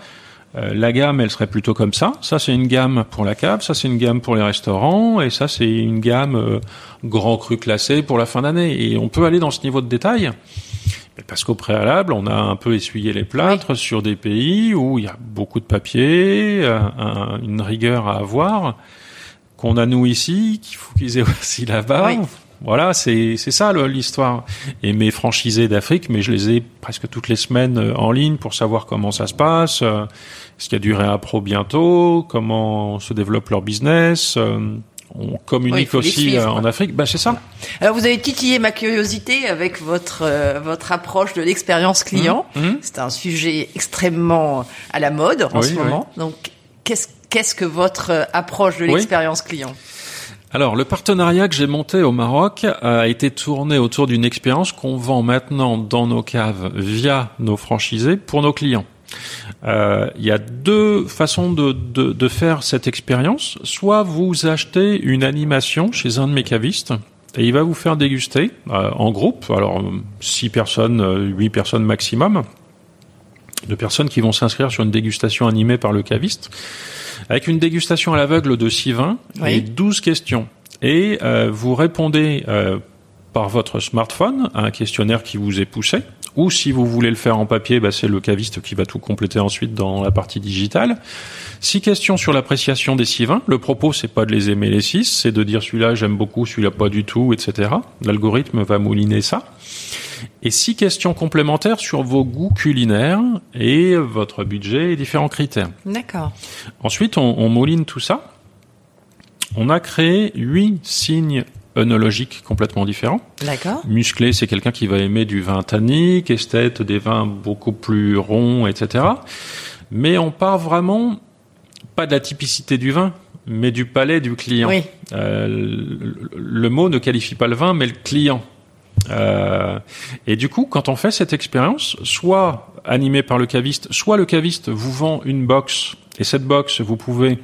[SPEAKER 2] euh, la gamme, elle serait plutôt comme ça. Ça, c'est une gamme pour la cave, ça, c'est une gamme pour les restaurants, et ça, c'est une gamme euh, grand cru classé pour la fin d'année. Et on peut aller dans ce niveau de détail. Parce qu'au préalable, on a un peu essuyé les plâtres sur des pays où il y a beaucoup de papier, euh, une rigueur à avoir, qu'on a nous ici, qu'il faut qu'ils aient [laughs] aussi là-bas. Voilà, c'est c'est ça l'histoire. Et mes franchisés d'Afrique, mais je les ai presque toutes les semaines euh, en ligne pour savoir comment ça se passe, euh, est-ce qu'il y a du réappro bientôt, comment se développe leur business. Euh, on communique aussi en Afrique. Ben, c'est ça.
[SPEAKER 1] Alors vous avez titillé ma curiosité avec votre votre approche de l'expérience client. Mmh, mmh. C'est un sujet extrêmement à la mode en ce moment. Donc qu'est-ce qu'est-ce que votre approche de l'expérience client?
[SPEAKER 2] Alors, le partenariat que j'ai monté au Maroc a été tourné autour d'une expérience qu'on vend maintenant dans nos caves via nos franchisés pour nos clients. Euh, il y a deux façons de, faire cette expérience. Soit vous achetez une animation chez un de mes cavistes et il va vous faire déguster euh, en groupe. Alors, six personnes, euh, huit personnes maximum de personnes qui vont s'inscrire sur une dégustation animée par le caviste, avec une dégustation à l'aveugle de 6 vins et 12 questions. Et euh, vous répondez euh, par votre smartphone à un questionnaire qui vous est poussé, ou si vous voulez le faire en papier, bah, c'est le caviste qui va tout compléter ensuite dans la partie digitale. Six questions sur l'appréciation des six vins. Le propos, c'est pas de les aimer les six, c'est de dire celui-là j'aime beaucoup, celui-là pas du tout, etc. L'algorithme va mouliner ça et six questions complémentaires sur vos goûts culinaires et votre budget et différents critères.
[SPEAKER 1] D'accord.
[SPEAKER 2] Ensuite, on, on mouline tout ça. On a créé huit signes œnologiques complètement différents.
[SPEAKER 1] D'accord.
[SPEAKER 2] Musclé, c'est quelqu'un qui va aimer du vin tannique, esthète, des vins beaucoup plus ronds, etc. Mais on part vraiment pas de la typicité du vin, mais du palais du client.
[SPEAKER 1] Oui.
[SPEAKER 2] Euh, le, le mot ne qualifie pas le vin, mais le client. Euh, et du coup, quand on fait cette expérience, soit animé par le caviste, soit le caviste vous vend une box, et cette box, vous pouvez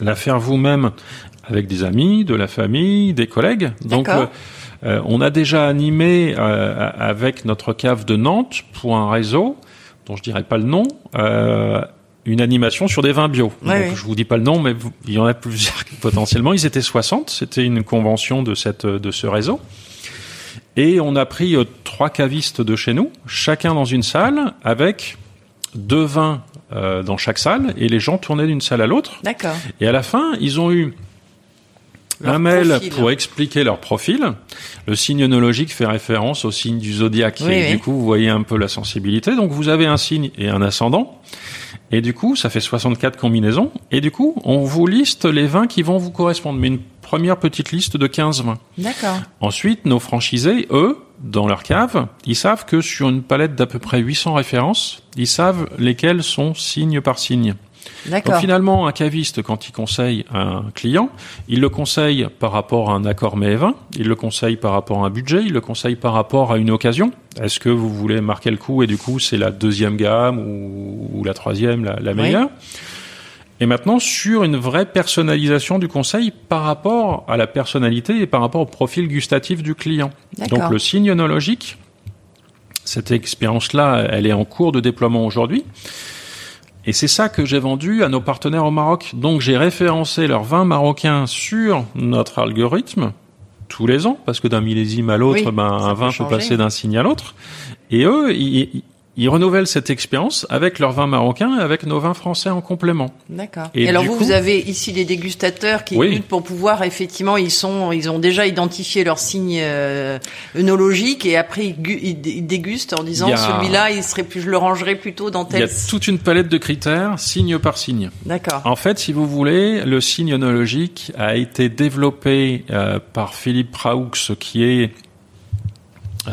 [SPEAKER 2] la faire vous-même avec des amis, de la famille, des collègues. Donc, euh, euh, on a déjà animé euh, avec notre cave de Nantes pour un réseau dont je dirais pas le nom. Euh, une animation sur des vins bio.
[SPEAKER 1] Ouais,
[SPEAKER 2] Donc, je vous dis pas le nom, mais il y en a plusieurs [laughs] potentiellement. Ils étaient 60. C'était une convention de cette de ce réseau. Et on a pris euh, trois cavistes de chez nous, chacun dans une salle, avec deux vins euh, dans chaque salle, et les gens tournaient d'une salle à l'autre.
[SPEAKER 1] D'accord.
[SPEAKER 2] Et à la fin, ils ont eu
[SPEAKER 1] Leur
[SPEAKER 2] un mail
[SPEAKER 1] profil.
[SPEAKER 2] pour expliquer leur profil. Le signe œnologique fait référence au signe du zodiaque.
[SPEAKER 1] Oui,
[SPEAKER 2] et
[SPEAKER 1] oui.
[SPEAKER 2] du coup, vous voyez un peu la sensibilité. Donc, vous avez un signe et un ascendant. Et du coup, ça fait 64 combinaisons. Et du coup, on vous liste les vins qui vont vous correspondre. Mais une première petite liste de 15 vins.
[SPEAKER 1] D'accord.
[SPEAKER 2] Ensuite, nos franchisés, eux, dans leur cave, ils savent que sur une palette d'à peu près 800 références, ils savent lesquelles sont signe par signe. Donc finalement, un caviste, quand il conseille un client, il le conseille par rapport à un accord mets et vin, il le conseille par rapport à un budget, il le conseille par rapport à une occasion. Est-ce que vous voulez marquer le coup et du coup c'est la deuxième gamme ou, ou la troisième, la, la
[SPEAKER 1] Oui.
[SPEAKER 2] Et maintenant, sur une vraie personnalisation du conseil par rapport à la personnalité et par rapport au profil gustatif du client. Donc le signe œnologique, cette expérience-là, elle est en cours de déploiement aujourd'hui. Et c'est ça que j'ai vendu à nos partenaires au Maroc. Donc j'ai référencé leurs vins marocains sur notre algorithme tous les ans, parce que d'un millésime à l'autre,
[SPEAKER 1] Oui,
[SPEAKER 2] ben, un
[SPEAKER 1] peut
[SPEAKER 2] vin peut
[SPEAKER 1] changer.
[SPEAKER 2] passer d'un signe à l'autre. Et eux, ils, ils renouvellent cette expérience avec leurs vins marocains et avec nos vins français en complément.
[SPEAKER 1] D'accord.
[SPEAKER 2] Et
[SPEAKER 1] Et, alors vous,
[SPEAKER 2] coup-
[SPEAKER 1] vous avez ici les dégustateurs qui
[SPEAKER 2] Oui.
[SPEAKER 1] luttent pour pouvoir effectivement, ils sont, ils ont déjà identifié leur signe euh, œnologique et après ils, gu- ils dé- ils dégustent en disant celui-là, il serait plus, je le rangerais plutôt dans
[SPEAKER 2] Il y a
[SPEAKER 1] tel.
[SPEAKER 2] toute une palette de critères, signe par signe.
[SPEAKER 1] D'accord.
[SPEAKER 2] En fait, si vous voulez, le signe œnologique a été développé euh, par Philippe Raoux, qui est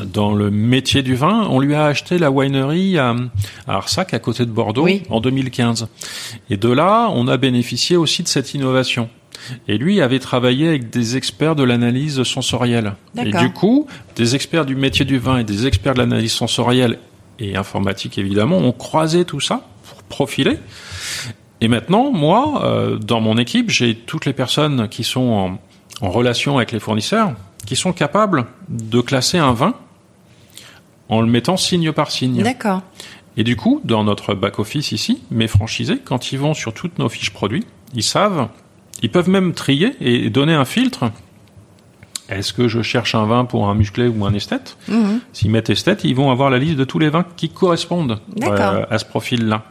[SPEAKER 2] dans le métier du vin. On lui a acheté la winery à, Arsac, à côté de Bordeaux,
[SPEAKER 1] Oui.
[SPEAKER 2] en 2015. Et de là, on a bénéficié aussi de cette innovation. Et lui avait travaillé avec des experts de l'analyse sensorielle. Et du coup, des experts du métier du vin et des experts de l'analyse sensorielle et informatique évidemment ont croisé tout ça pour profiler. Et maintenant, moi, euh, dans mon équipe, j'ai toutes les personnes qui sont en, en relation avec les fournisseurs, qui sont capables de classer un vin en le mettant signe par signe.
[SPEAKER 1] D'accord.
[SPEAKER 2] Et du coup, dans notre back-office ici, mes franchisés, quand ils vont sur toutes nos fiches produits, ils savent, ils peuvent même trier et donner un filtre. Est-ce que je cherche un vin pour un musclé ou un esthète
[SPEAKER 1] Mhm.
[SPEAKER 2] S'ils mettent esthète, ils vont avoir la liste de tous les vins qui correspondent euh, à ce profil-là.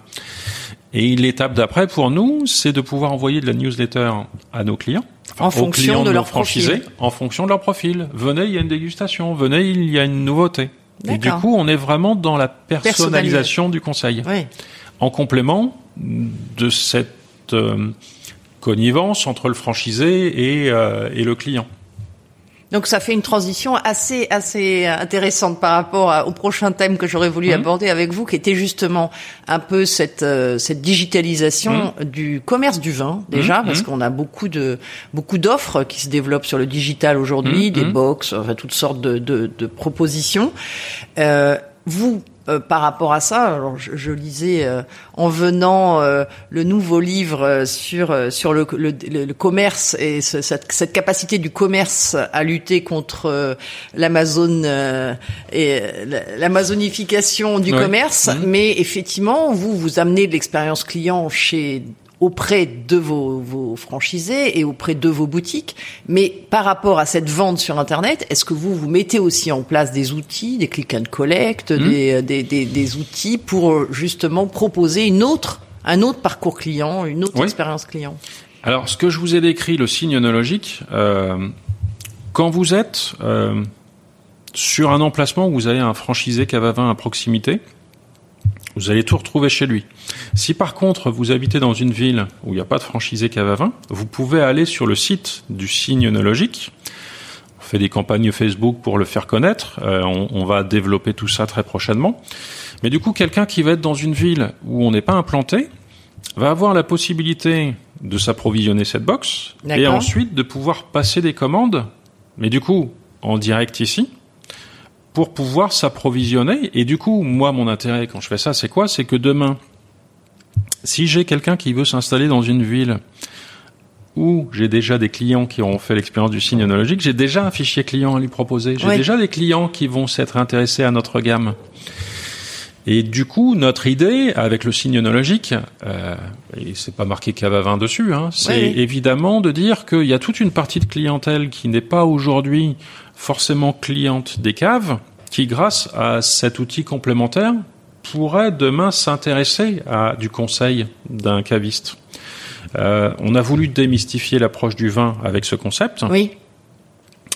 [SPEAKER 2] Et l'étape d'après pour nous, c'est de pouvoir envoyer de la newsletter à nos clients.
[SPEAKER 1] En
[SPEAKER 2] aux
[SPEAKER 1] fonction
[SPEAKER 2] clients
[SPEAKER 1] de leur
[SPEAKER 2] franchisés,
[SPEAKER 1] profil.
[SPEAKER 2] En fonction de leur profil. Venez, il y a une dégustation. Venez, il y a une nouveauté. Et du coup, on est vraiment dans la personnalisation du conseil.
[SPEAKER 1] Oui.
[SPEAKER 2] En complément de cette euh, connivence entre le franchisé et, euh, et le client.
[SPEAKER 1] Donc ça fait une transition assez assez intéressante par rapport à- au prochain thème que j'aurais voulu
[SPEAKER 2] Mhm.
[SPEAKER 1] aborder avec vous, qui était justement un peu cette euh, cette digitalisation du commerce du vin déjà,
[SPEAKER 2] Mhm.
[SPEAKER 1] parce qu'on a beaucoup de beaucoup d'offres qui se développent sur le digital aujourd'hui, des box, enfin toutes sortes de de, de propositions. Euh, vous euh, par rapport à ça, alors je, je lisais euh, en venant euh, le nouveau livre euh, sur sur le, le, le- le commerce et ce- cette, cette capacité du commerce à lutter contre l'Amazon euh, et la- l'amazonification du
[SPEAKER 2] Ouais.
[SPEAKER 1] commerce.
[SPEAKER 2] Mhm.
[SPEAKER 1] Mais effectivement, vous vous amenez de l'expérience client chez auprès de vos, vos franchisés et auprès de vos boutiques. Mais par rapport à cette vente sur Internet, est-ce que vous vous mettez aussi en place des outils, des click and collect,
[SPEAKER 2] Mhm.
[SPEAKER 1] des, des, des, des outils pour euh, justement proposer une autre, un autre parcours client, une autre
[SPEAKER 2] Oui.
[SPEAKER 1] expérience client?
[SPEAKER 2] Alors, ce que je vous ai décrit, le signe œnologique, euh, quand vous êtes euh, sur un emplacement où vous avez un franchisé cave à vin à proximité, vous allez tout retrouver chez lui. Si par contre vous habitez dans une ville où il n'y a pas de franchisé cave à vin, vous pouvez aller sur le site du signe œnologique. On fait des campagnes Facebook pour le faire connaître. Euh, on, on va développer tout ça très prochainement. Mais du coup, quelqu'un qui va être dans une ville où on n'est pas implanté va avoir la possibilité de s'approvisionner cette box et ensuite de pouvoir passer des commandes, mais du coup en direct ici, pour pouvoir s'approvisionner. Et du coup, moi, mon intérêt quand je fais ça, c'est quoi? C'est que demain, si j'ai quelqu'un qui veut s'installer dans une ville où j'ai déjà des clients qui ont fait l'expérience du signe œnologique, j'ai déjà un fichier client à lui proposer. J'ai déjà des clients qui vont s'être intéressés à notre gamme. Et du coup, notre idée avec le signe œnologique, euh, et c'est pas marqué vin dessus, hein, c'est
[SPEAKER 1] oui.
[SPEAKER 2] évidemment de dire qu'il y a toute une partie de clientèle qui n'est pas aujourd'hui forcément cliente des caves, qui grâce à cet outil complémentaire pourrait demain s'intéresser à du conseil d'un caviste. Euh, on a voulu démystifier l'approche du vin avec ce concept.
[SPEAKER 1] Oui,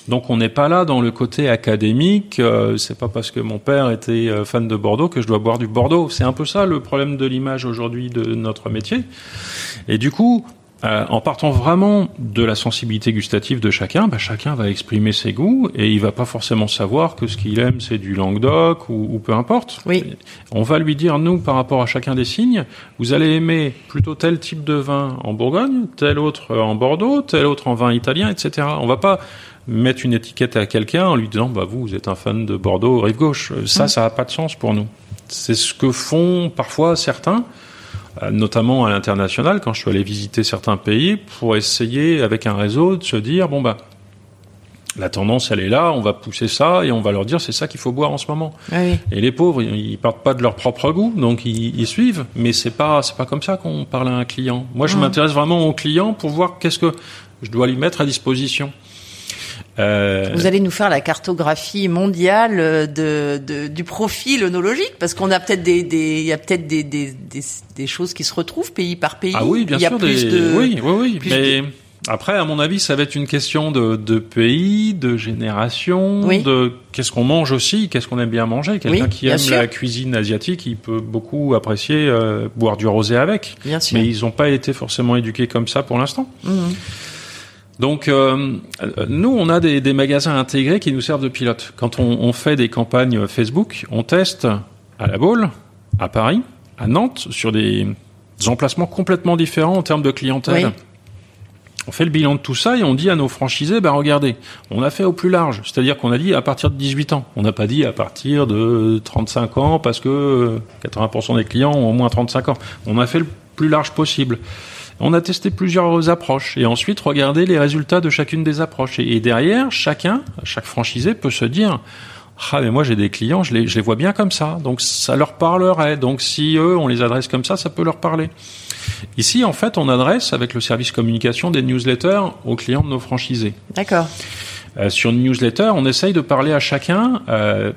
[SPEAKER 2] Donc on n'est pas là dans le côté académique. Euh, c'est pas parce que mon père était euh, fan de Bordeaux que je dois boire du Bordeaux. C'est un peu ça le problème de l'image aujourd'hui de notre métier. Et du coup, euh, en partant vraiment de la sensibilité gustative de chacun, bah, chacun va exprimer ses goûts et il va pas forcément savoir que ce qu'il aime c'est du Languedoc ou, ou peu importe.
[SPEAKER 1] Oui.
[SPEAKER 2] On va lui dire nous par rapport à chacun des signes, vous allez aimer plutôt tel type de vin en Bourgogne, tel autre en Bordeaux, tel autre en vin italien, etc. On va pas mettre une étiquette à quelqu'un en lui disant bah vous vous êtes un fan de Bordeaux rive gauche. Euh, Ça ça a pas de sens pour nous. C'est ce que font parfois certains notamment à l'international quand je suis allé visiter certains pays pour essayer avec un réseau de se dire bon bah la tendance elle est là, on va pousser ça et on va leur dire c'est ça qu'il faut boire en ce moment.
[SPEAKER 1] oui.
[SPEAKER 2] Et les pauvres, ils partent pas de leur propre goût, donc ils, ils suivent. Mais c'est pas, c'est pas comme ça qu'on parle à un client. Moi, je
[SPEAKER 1] Mhm.
[SPEAKER 2] m'intéresse vraiment au client pour voir qu'est-ce que je dois lui mettre à disposition. Euh,
[SPEAKER 1] Vous allez nous faire la cartographie mondiale euh, de, de- du profil œnologique parce qu'on a peut-être des, des il y a peut-être des, des, des, des choses qui se retrouvent pays par pays.
[SPEAKER 2] ah oui, bien
[SPEAKER 1] il y a
[SPEAKER 2] sûr.
[SPEAKER 1] plus
[SPEAKER 2] des-
[SPEAKER 1] de
[SPEAKER 2] Oui, oui, oui.
[SPEAKER 1] plus
[SPEAKER 2] Mais après, à mon avis, ça va être une question de, de pays, de génération,
[SPEAKER 1] Oui.
[SPEAKER 2] de qu'est-ce qu'on mange aussi, qu'est-ce qu'on aime bien manger. Quelqu'un
[SPEAKER 1] Oui,
[SPEAKER 2] qui aime
[SPEAKER 1] sûr.
[SPEAKER 2] la cuisine asiatique, il peut beaucoup apprécier euh, boire du rosé avec.
[SPEAKER 1] bien sûr.
[SPEAKER 2] Mais ils n'ont pas été forcément éduqués comme ça pour l'instant.
[SPEAKER 1] Mhm.
[SPEAKER 2] Donc, euh, euh, nous, on a des, des magasins intégrés qui nous servent de pilote. Quand on, on fait des campagnes Facebook, on teste à La Baule, à Paris, à Nantes, sur des emplacements complètement différents en termes de clientèle.
[SPEAKER 1] Oui.
[SPEAKER 2] On fait le bilan de tout ça et on dit à nos franchisés, bah regardez, on a fait au plus large. C'est-à-dire qu'on a dit à partir de 18 ans. On n'a pas dit à partir de 35 ans parce que euh, 80% des clients ont au moins 35 ans. On a fait le plus large possible. On a testé plusieurs approches et ensuite regardé les résultats de chacune des approches. Et, et derrière, chacun, chaque franchisé peut se dire, ah mais moi j'ai des clients, je les, je les vois bien comme ça, donc ça leur parlerait. Donc si eux on les adresse comme ça, ça peut leur parler. Ici en fait on adresse avec le service communication des newsletters aux clients de nos franchisés.
[SPEAKER 1] D'accord.
[SPEAKER 2] Euh, sur une newsletter, on essaye de parler à chacun. Euh,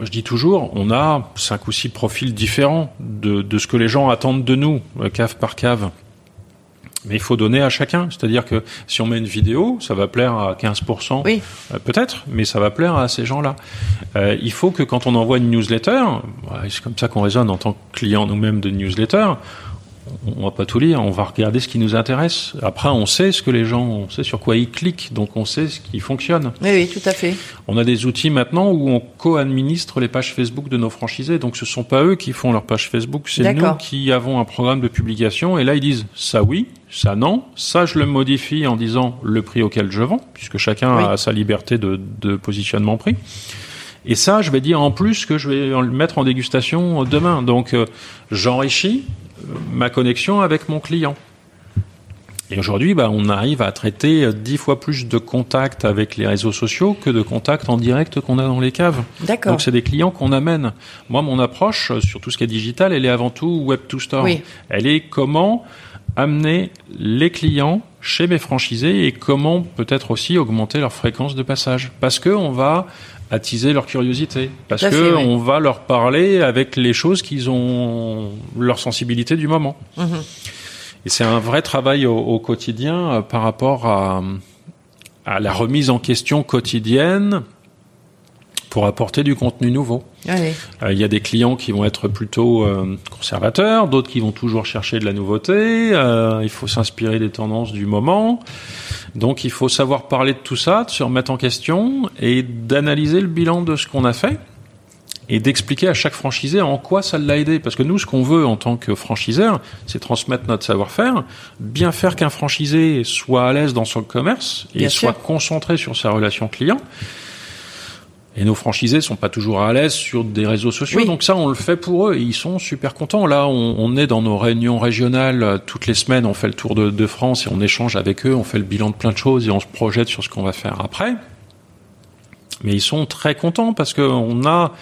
[SPEAKER 2] je dis toujours, on a cinq ou six profils différents de, de ce que les gens attendent de nous, euh, cave par cave. Mais il faut donner à chacun. C'est-à-dire que si on met une vidéo, ça va plaire à 15%,
[SPEAKER 1] Oui.
[SPEAKER 2] euh, peut-être, mais ça va plaire à ces gens-là. Euh, il faut que quand on envoie une newsletter, ouais, c'est comme ça qu'on raisonne en tant que client nous-mêmes de newsletter, on va pas tout lire, on va regarder ce qui nous intéresse. Après, on sait ce que les gens, on sait sur quoi ils cliquent, donc on sait ce qui fonctionne.
[SPEAKER 1] Oui, oui, tout à fait.
[SPEAKER 2] On a des outils maintenant où on co-administre les pages Facebook de nos franchisés. Donc ce sont pas eux qui font leur page Facebook, c'est nous qui avons un programme de publication. Et là, ils disent ça oui, ça non, ça je le modifie en disant le prix auquel je vends, puisque chacun
[SPEAKER 1] Oui.
[SPEAKER 2] a sa liberté de, de positionnement prix. Et ça, je vais dire en plus que je vais le mettre en dégustation demain. Donc euh, j'enrichis ma connexion avec mon client. Et aujourd'hui, bah, on arrive à traiter dix fois plus de contacts avec les réseaux sociaux que de contacts en direct qu'on a dans les caves.
[SPEAKER 1] D'accord.
[SPEAKER 2] Donc c'est des clients qu'on amène. Moi, mon approche sur tout ce qui est digital, elle est avant tout web to store.
[SPEAKER 1] Oui.
[SPEAKER 2] Elle est comment amener les clients chez mes franchisés et comment peut-être aussi augmenter leur fréquence de passage. Parce que on va attiser leur curiosité. Parce
[SPEAKER 1] à
[SPEAKER 2] que
[SPEAKER 1] oui.
[SPEAKER 2] on va leur parler avec les choses qu'ils ont leur sensibilité du moment.
[SPEAKER 1] Mhm.
[SPEAKER 2] Et c'est un vrai travail au, au quotidien euh, par rapport à, à la remise en question quotidienne pour apporter du contenu nouveau. Euh, Il y a des clients qui vont être plutôt euh, conservateurs, d'autres qui vont toujours chercher de la nouveauté. il faut s'inspirer des tendances du moment. Donc il faut savoir parler de tout ça, de se remettre en question et d'analyser le bilan de ce qu'on a fait et d'expliquer à chaque franchisé en quoi ça l'a aidé. Parce que nous, ce qu'on veut en tant que franchiseur, c'est transmettre notre savoir-faire, bien faire qu'un franchisé soit à l'aise dans son commerce et
[SPEAKER 1] Bien
[SPEAKER 2] soit
[SPEAKER 1] sûr.
[SPEAKER 2] concentré sur sa relation client. Et nos franchisés sont pas toujours à l'aise sur des réseaux sociaux,
[SPEAKER 1] Oui.
[SPEAKER 2] donc ça on le fait pour eux et ils sont super contents. Là, on, on est dans nos réunions régionales euh, toutes les semaines, on fait le tour de, de France et on échange avec eux, on fait le bilan de plein de choses et on se projette sur ce qu'on va faire après. Mais ils sont très contents parce qu'on a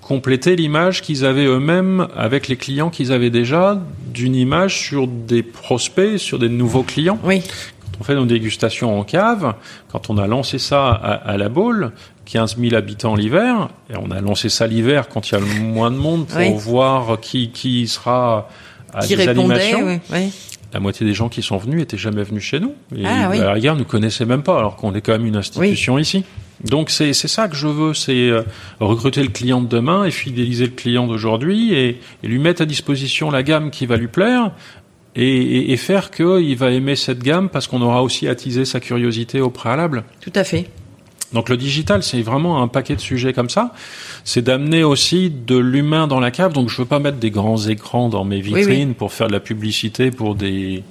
[SPEAKER 2] complété l'image qu'ils avaient eux-mêmes avec les clients qu'ils avaient déjà, d'une image sur des prospects, sur des nouveaux clients.
[SPEAKER 1] Oui.
[SPEAKER 2] Quand on fait nos dégustations en cave, quand on a lancé ça à, à la Baule, 15 000 habitants l'hiver, et on a lancé ça l'hiver quand il y a le moins de monde pour
[SPEAKER 1] Oui.
[SPEAKER 2] voir qui, qui sera à
[SPEAKER 1] Qui
[SPEAKER 2] des
[SPEAKER 1] répondait,
[SPEAKER 2] animations.
[SPEAKER 1] oui. oui.
[SPEAKER 2] La moitié des gens qui sont venus étaient jamais venus chez nous. Et
[SPEAKER 1] Ah,
[SPEAKER 2] à la nous connaissaient même pas, alors qu'on est quand même une institution ici. Donc c'est c'est ça que je veux, c'est euh, recruter le client de demain et fidéliser le client d'aujourd'hui et, et lui mettre à disposition la gamme qui va lui plaire et, et, et faire qu'il va aimer cette gamme parce qu'on aura aussi attisé sa curiosité au préalable.
[SPEAKER 1] Tout à fait.
[SPEAKER 2] Donc le digital, c'est vraiment un paquet de sujets comme ça. C'est d'amener aussi de l'humain dans la cave. Donc je veux pas mettre des grands écrans dans mes
[SPEAKER 1] Oui,
[SPEAKER 2] vitrines pour faire de la publicité pour des,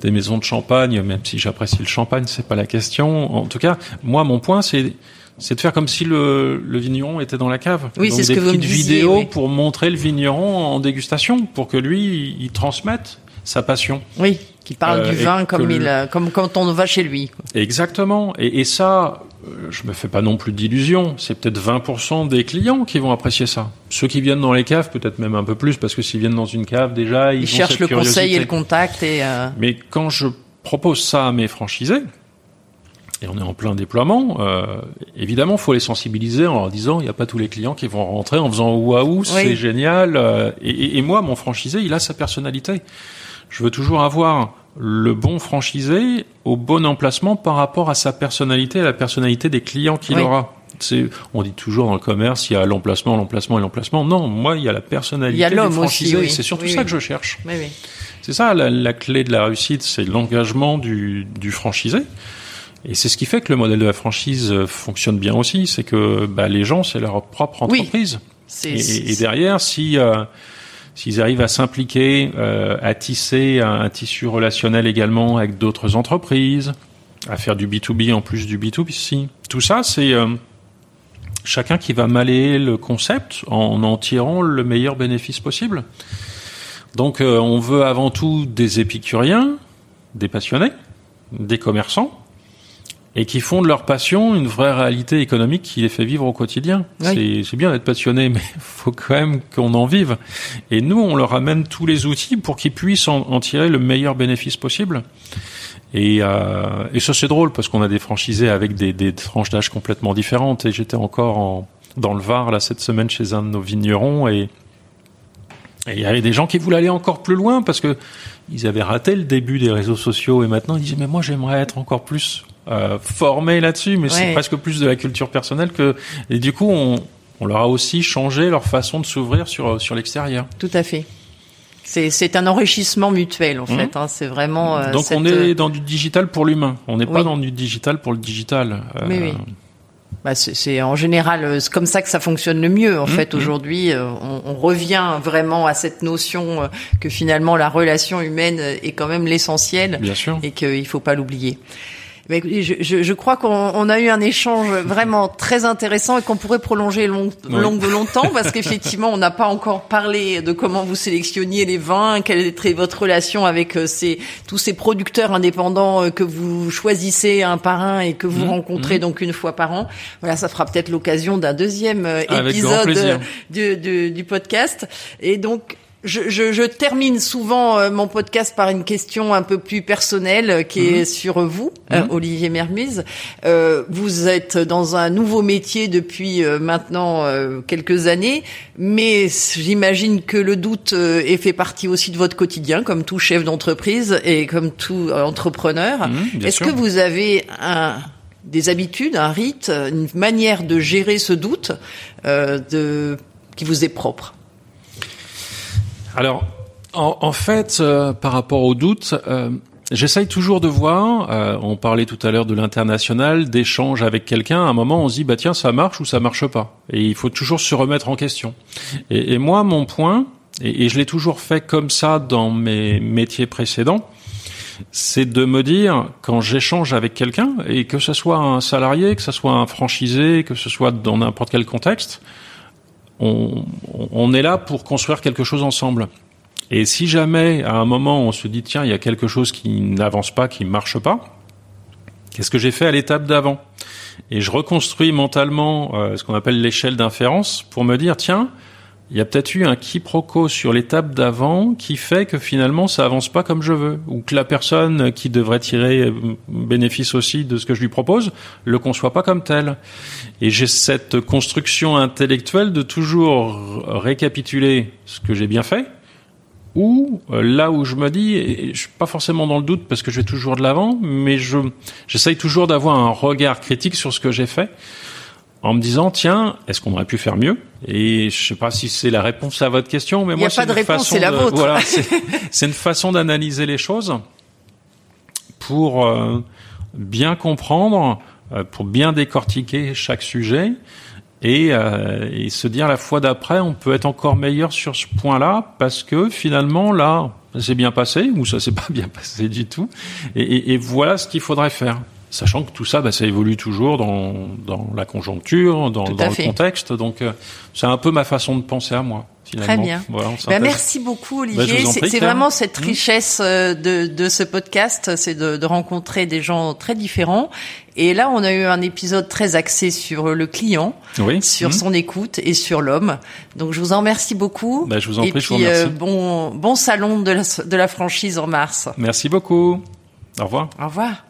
[SPEAKER 2] des maisons de champagne, même si j'apprécie le champagne, c'est pas la question. En tout cas, moi, mon point, c'est c'est de faire comme si le, le vigneron était dans la cave.
[SPEAKER 1] Oui, c'est ce
[SPEAKER 2] des
[SPEAKER 1] que vous me
[SPEAKER 2] petites
[SPEAKER 1] disiez,
[SPEAKER 2] vidéos
[SPEAKER 1] oui.
[SPEAKER 2] pour montrer le vigneron en dégustation, pour que lui, il transmette sa passion.
[SPEAKER 1] Oui. Qui parle
[SPEAKER 2] Euh,
[SPEAKER 1] du vin comme, il, euh, comme quand on va chez lui.
[SPEAKER 2] Exactement. Et, et ça, je me fais pas non plus d'illusions. C'est peut-être 20% des clients qui vont apprécier ça. Ceux qui viennent dans les caves, peut-être même un peu plus, parce que s'ils viennent dans une cave, déjà, ils,
[SPEAKER 1] Ils
[SPEAKER 2] ont
[SPEAKER 1] cherchent
[SPEAKER 2] cette
[SPEAKER 1] le conseil et le contact et euh,
[SPEAKER 2] Mais quand je propose ça à mes franchisés, et on est en plein déploiement, euh, évidemment, faut les sensibiliser en leur disant, il n'y a pas tous les clients qui vont rentrer en faisant waouh, c'est génial. euh, et, et- et moi, mon franchisé, il a sa personnalité. Je veux toujours avoir le bon franchisé au bon emplacement par rapport à sa personnalité, à la personnalité des clients qu'il
[SPEAKER 1] Oui.
[SPEAKER 2] aura. C'est, on dit toujours dans le commerce, il y a l'emplacement, l'emplacement et l'emplacement. Non, moi, il y a la personnalité
[SPEAKER 1] Il y a
[SPEAKER 2] du franchisé.
[SPEAKER 1] oui.
[SPEAKER 2] C'est surtout
[SPEAKER 1] Oui,
[SPEAKER 2] ça que je cherche. C'est ça la, la clé de la réussite, c'est l'engagement du, du franchisé. Et c'est ce qui fait que le modèle de la franchise euh, fonctionne bien aussi, c'est que bah, les gens, c'est leur propre entreprise. Et, et derrière, si euh, s'ils arrivent à s'impliquer, euh, à tisser un, tissu relationnel également avec d'autres entreprises, à faire du B2B en plus du B2C, tout ça, c'est euh, chacun qui va malayer le concept en en tirant le meilleur bénéfice possible. Donc euh, on veut avant tout des épicuriens, des passionnés, des commerçants, et qui font de leur passion une vraie réalité économique qui les fait vivre au quotidien.
[SPEAKER 1] Oui.
[SPEAKER 2] C'est bien d'être passionné, mais [laughs] faut quand même qu'on en vive. Et nous, on leur amène tous les outils pour qu'ils puissent en, en, tirer le meilleur bénéfice possible. Et, euh, et ça, c'est drôle parce qu'on a des franchisés avec des, des tranches d'âge complètement différentes. Et j'étais encore en, dans le Var là cette semaine chez un de nos vignerons et et il y avait des gens qui voulaient aller encore plus loin parce que ils avaient raté le début des réseaux sociaux et maintenant ils disaient mais moi j'aimerais être encore plus euh, formé là-dessus mais ouais. c'est presque plus de la culture personnelle que et du coup on, on leur a aussi changé leur façon de s'ouvrir sur sur l'extérieur.
[SPEAKER 1] Tout à fait. C'est un enrichissement mutuel en mmh. fait. Hein, c'est vraiment.
[SPEAKER 2] Euh, Donc
[SPEAKER 1] cette...
[SPEAKER 2] on est dans du digital pour l'humain. On n'est oui. pas dans du digital pour le digital.
[SPEAKER 1] Euh, oui, oui. Bah c'est en général c'est comme ça que ça fonctionne le mieux. En mmh, fait, mmh. aujourd'hui, on, on, revient vraiment à cette notion que finalement la relation humaine est quand même l'essentiel et qu'il faut pas l'oublier. Mais je, je, je crois qu'on a eu un échange vraiment [laughs] très intéressant et qu'on pourrait prolonger long, oui. long, longtemps [laughs] parce qu'effectivement, on n'a pas encore parlé de comment vous sélectionniez les vins, quelle était votre relation avec ces, tous ces producteurs indépendants que vous choisissez un par un et que vous mmh, rencontrez mmh. donc une fois par an. Voilà, ça fera peut-être l'occasion d'un deuxième
[SPEAKER 2] avec
[SPEAKER 1] épisode du, du, du podcast. Et donc, je, je, je, termine souvent euh, mon podcast par une question un peu plus personnelle euh, qui est mmh. sur vous, mmh. euh, Olivier Mermise. Euh, vous êtes dans un nouveau métier depuis euh, maintenant quelques années, mais j'imagine que le doute est fait partie aussi de votre quotidien, comme tout chef d'entreprise et comme tout entrepreneur.
[SPEAKER 2] Mmh,
[SPEAKER 1] Est-ce que vous avez un des habitudes, un rite, une manière de gérer ce doute de, qui vous est propre?
[SPEAKER 2] Alors, en, en fait, euh, par rapport au doute, euh, j'essaye toujours de voir. Euh, on parlait tout à l'heure de l'international, d'échanges avec quelqu'un. À un moment, on se dit bah tiens, ça marche ou ça marche pas. Et il faut toujours se remettre en question. Et, et moi, mon point, et, et je l'ai toujours fait comme ça dans mes métiers précédents, c'est de me dire quand j'échange avec quelqu'un et que ce soit un salarié, que ce soit un franchisé, que ce soit dans n'importe quel contexte on, on, est là pour construire quelque chose ensemble. Et si jamais, à un moment, on se dit, tiens, il y a quelque chose qui n'avance pas, qui ne marche pas, qu'est-ce que j'ai fait à l'étape d'avant? Et je reconstruis mentalement euh, ce qu'on appelle l'échelle d'inférence pour me dire, tiens, il y a peut-être eu un quiproquo sur l'étape d'avant qui fait que finalement ça avance pas comme je veux ou que la personne qui devrait tirer bénéfice aussi de ce que je lui propose le conçoit pas comme tel. Et j'ai cette construction intellectuelle de toujours récapituler ce que j'ai bien fait ou euh, là où je me dis, je suis pas forcément dans le doute parce que je vais toujours de l'avant, mais je j'essaye toujours d'avoir un regard critique sur ce que j'ai fait en me disant tiens, est-ce qu'on aurait pu faire mieux? Et je sais pas si c'est la réponse à votre question, mais
[SPEAKER 1] Il
[SPEAKER 2] moi
[SPEAKER 1] c'est
[SPEAKER 2] une
[SPEAKER 1] réponse,
[SPEAKER 2] façon
[SPEAKER 1] la
[SPEAKER 2] de,
[SPEAKER 1] vôtre.
[SPEAKER 2] voilà, [laughs] c'est une façon d'analyser les choses pour euh, bien comprendre, euh, pour bien décortiquer chaque sujet et, euh, et se dire la fois d'après on peut être encore meilleur sur ce point-là parce que finalement là ça s'est bien passé ou ça s'est pas [laughs] bien passé du tout et, et, et voilà ce qu'il faudrait faire sachant que tout ça, bah, ça évolue toujours dans, dans la conjoncture, dans, dans le
[SPEAKER 1] fait.
[SPEAKER 2] contexte. Donc, euh, c'est un peu ma façon de penser à moi. Finalement.
[SPEAKER 1] Très bien.
[SPEAKER 2] Voilà,
[SPEAKER 1] ben, merci beaucoup,
[SPEAKER 2] Bah,
[SPEAKER 1] Olivier. c'est vraiment cette richesse mmh. de, de ce podcast, c'est de, de, rencontrer des gens très différents. Et là, on a eu un épisode très axé sur le client,
[SPEAKER 2] oui.
[SPEAKER 1] sur mmh. son écoute et sur l'homme. Donc, je vous en remercie beaucoup.
[SPEAKER 2] Bah, je vous en
[SPEAKER 1] et
[SPEAKER 2] prie,
[SPEAKER 1] puis,
[SPEAKER 2] je vous remercie.
[SPEAKER 1] Euh, bon, bon salon de la, de la franchise en mars.
[SPEAKER 2] Merci beaucoup. Au revoir.
[SPEAKER 1] Au revoir.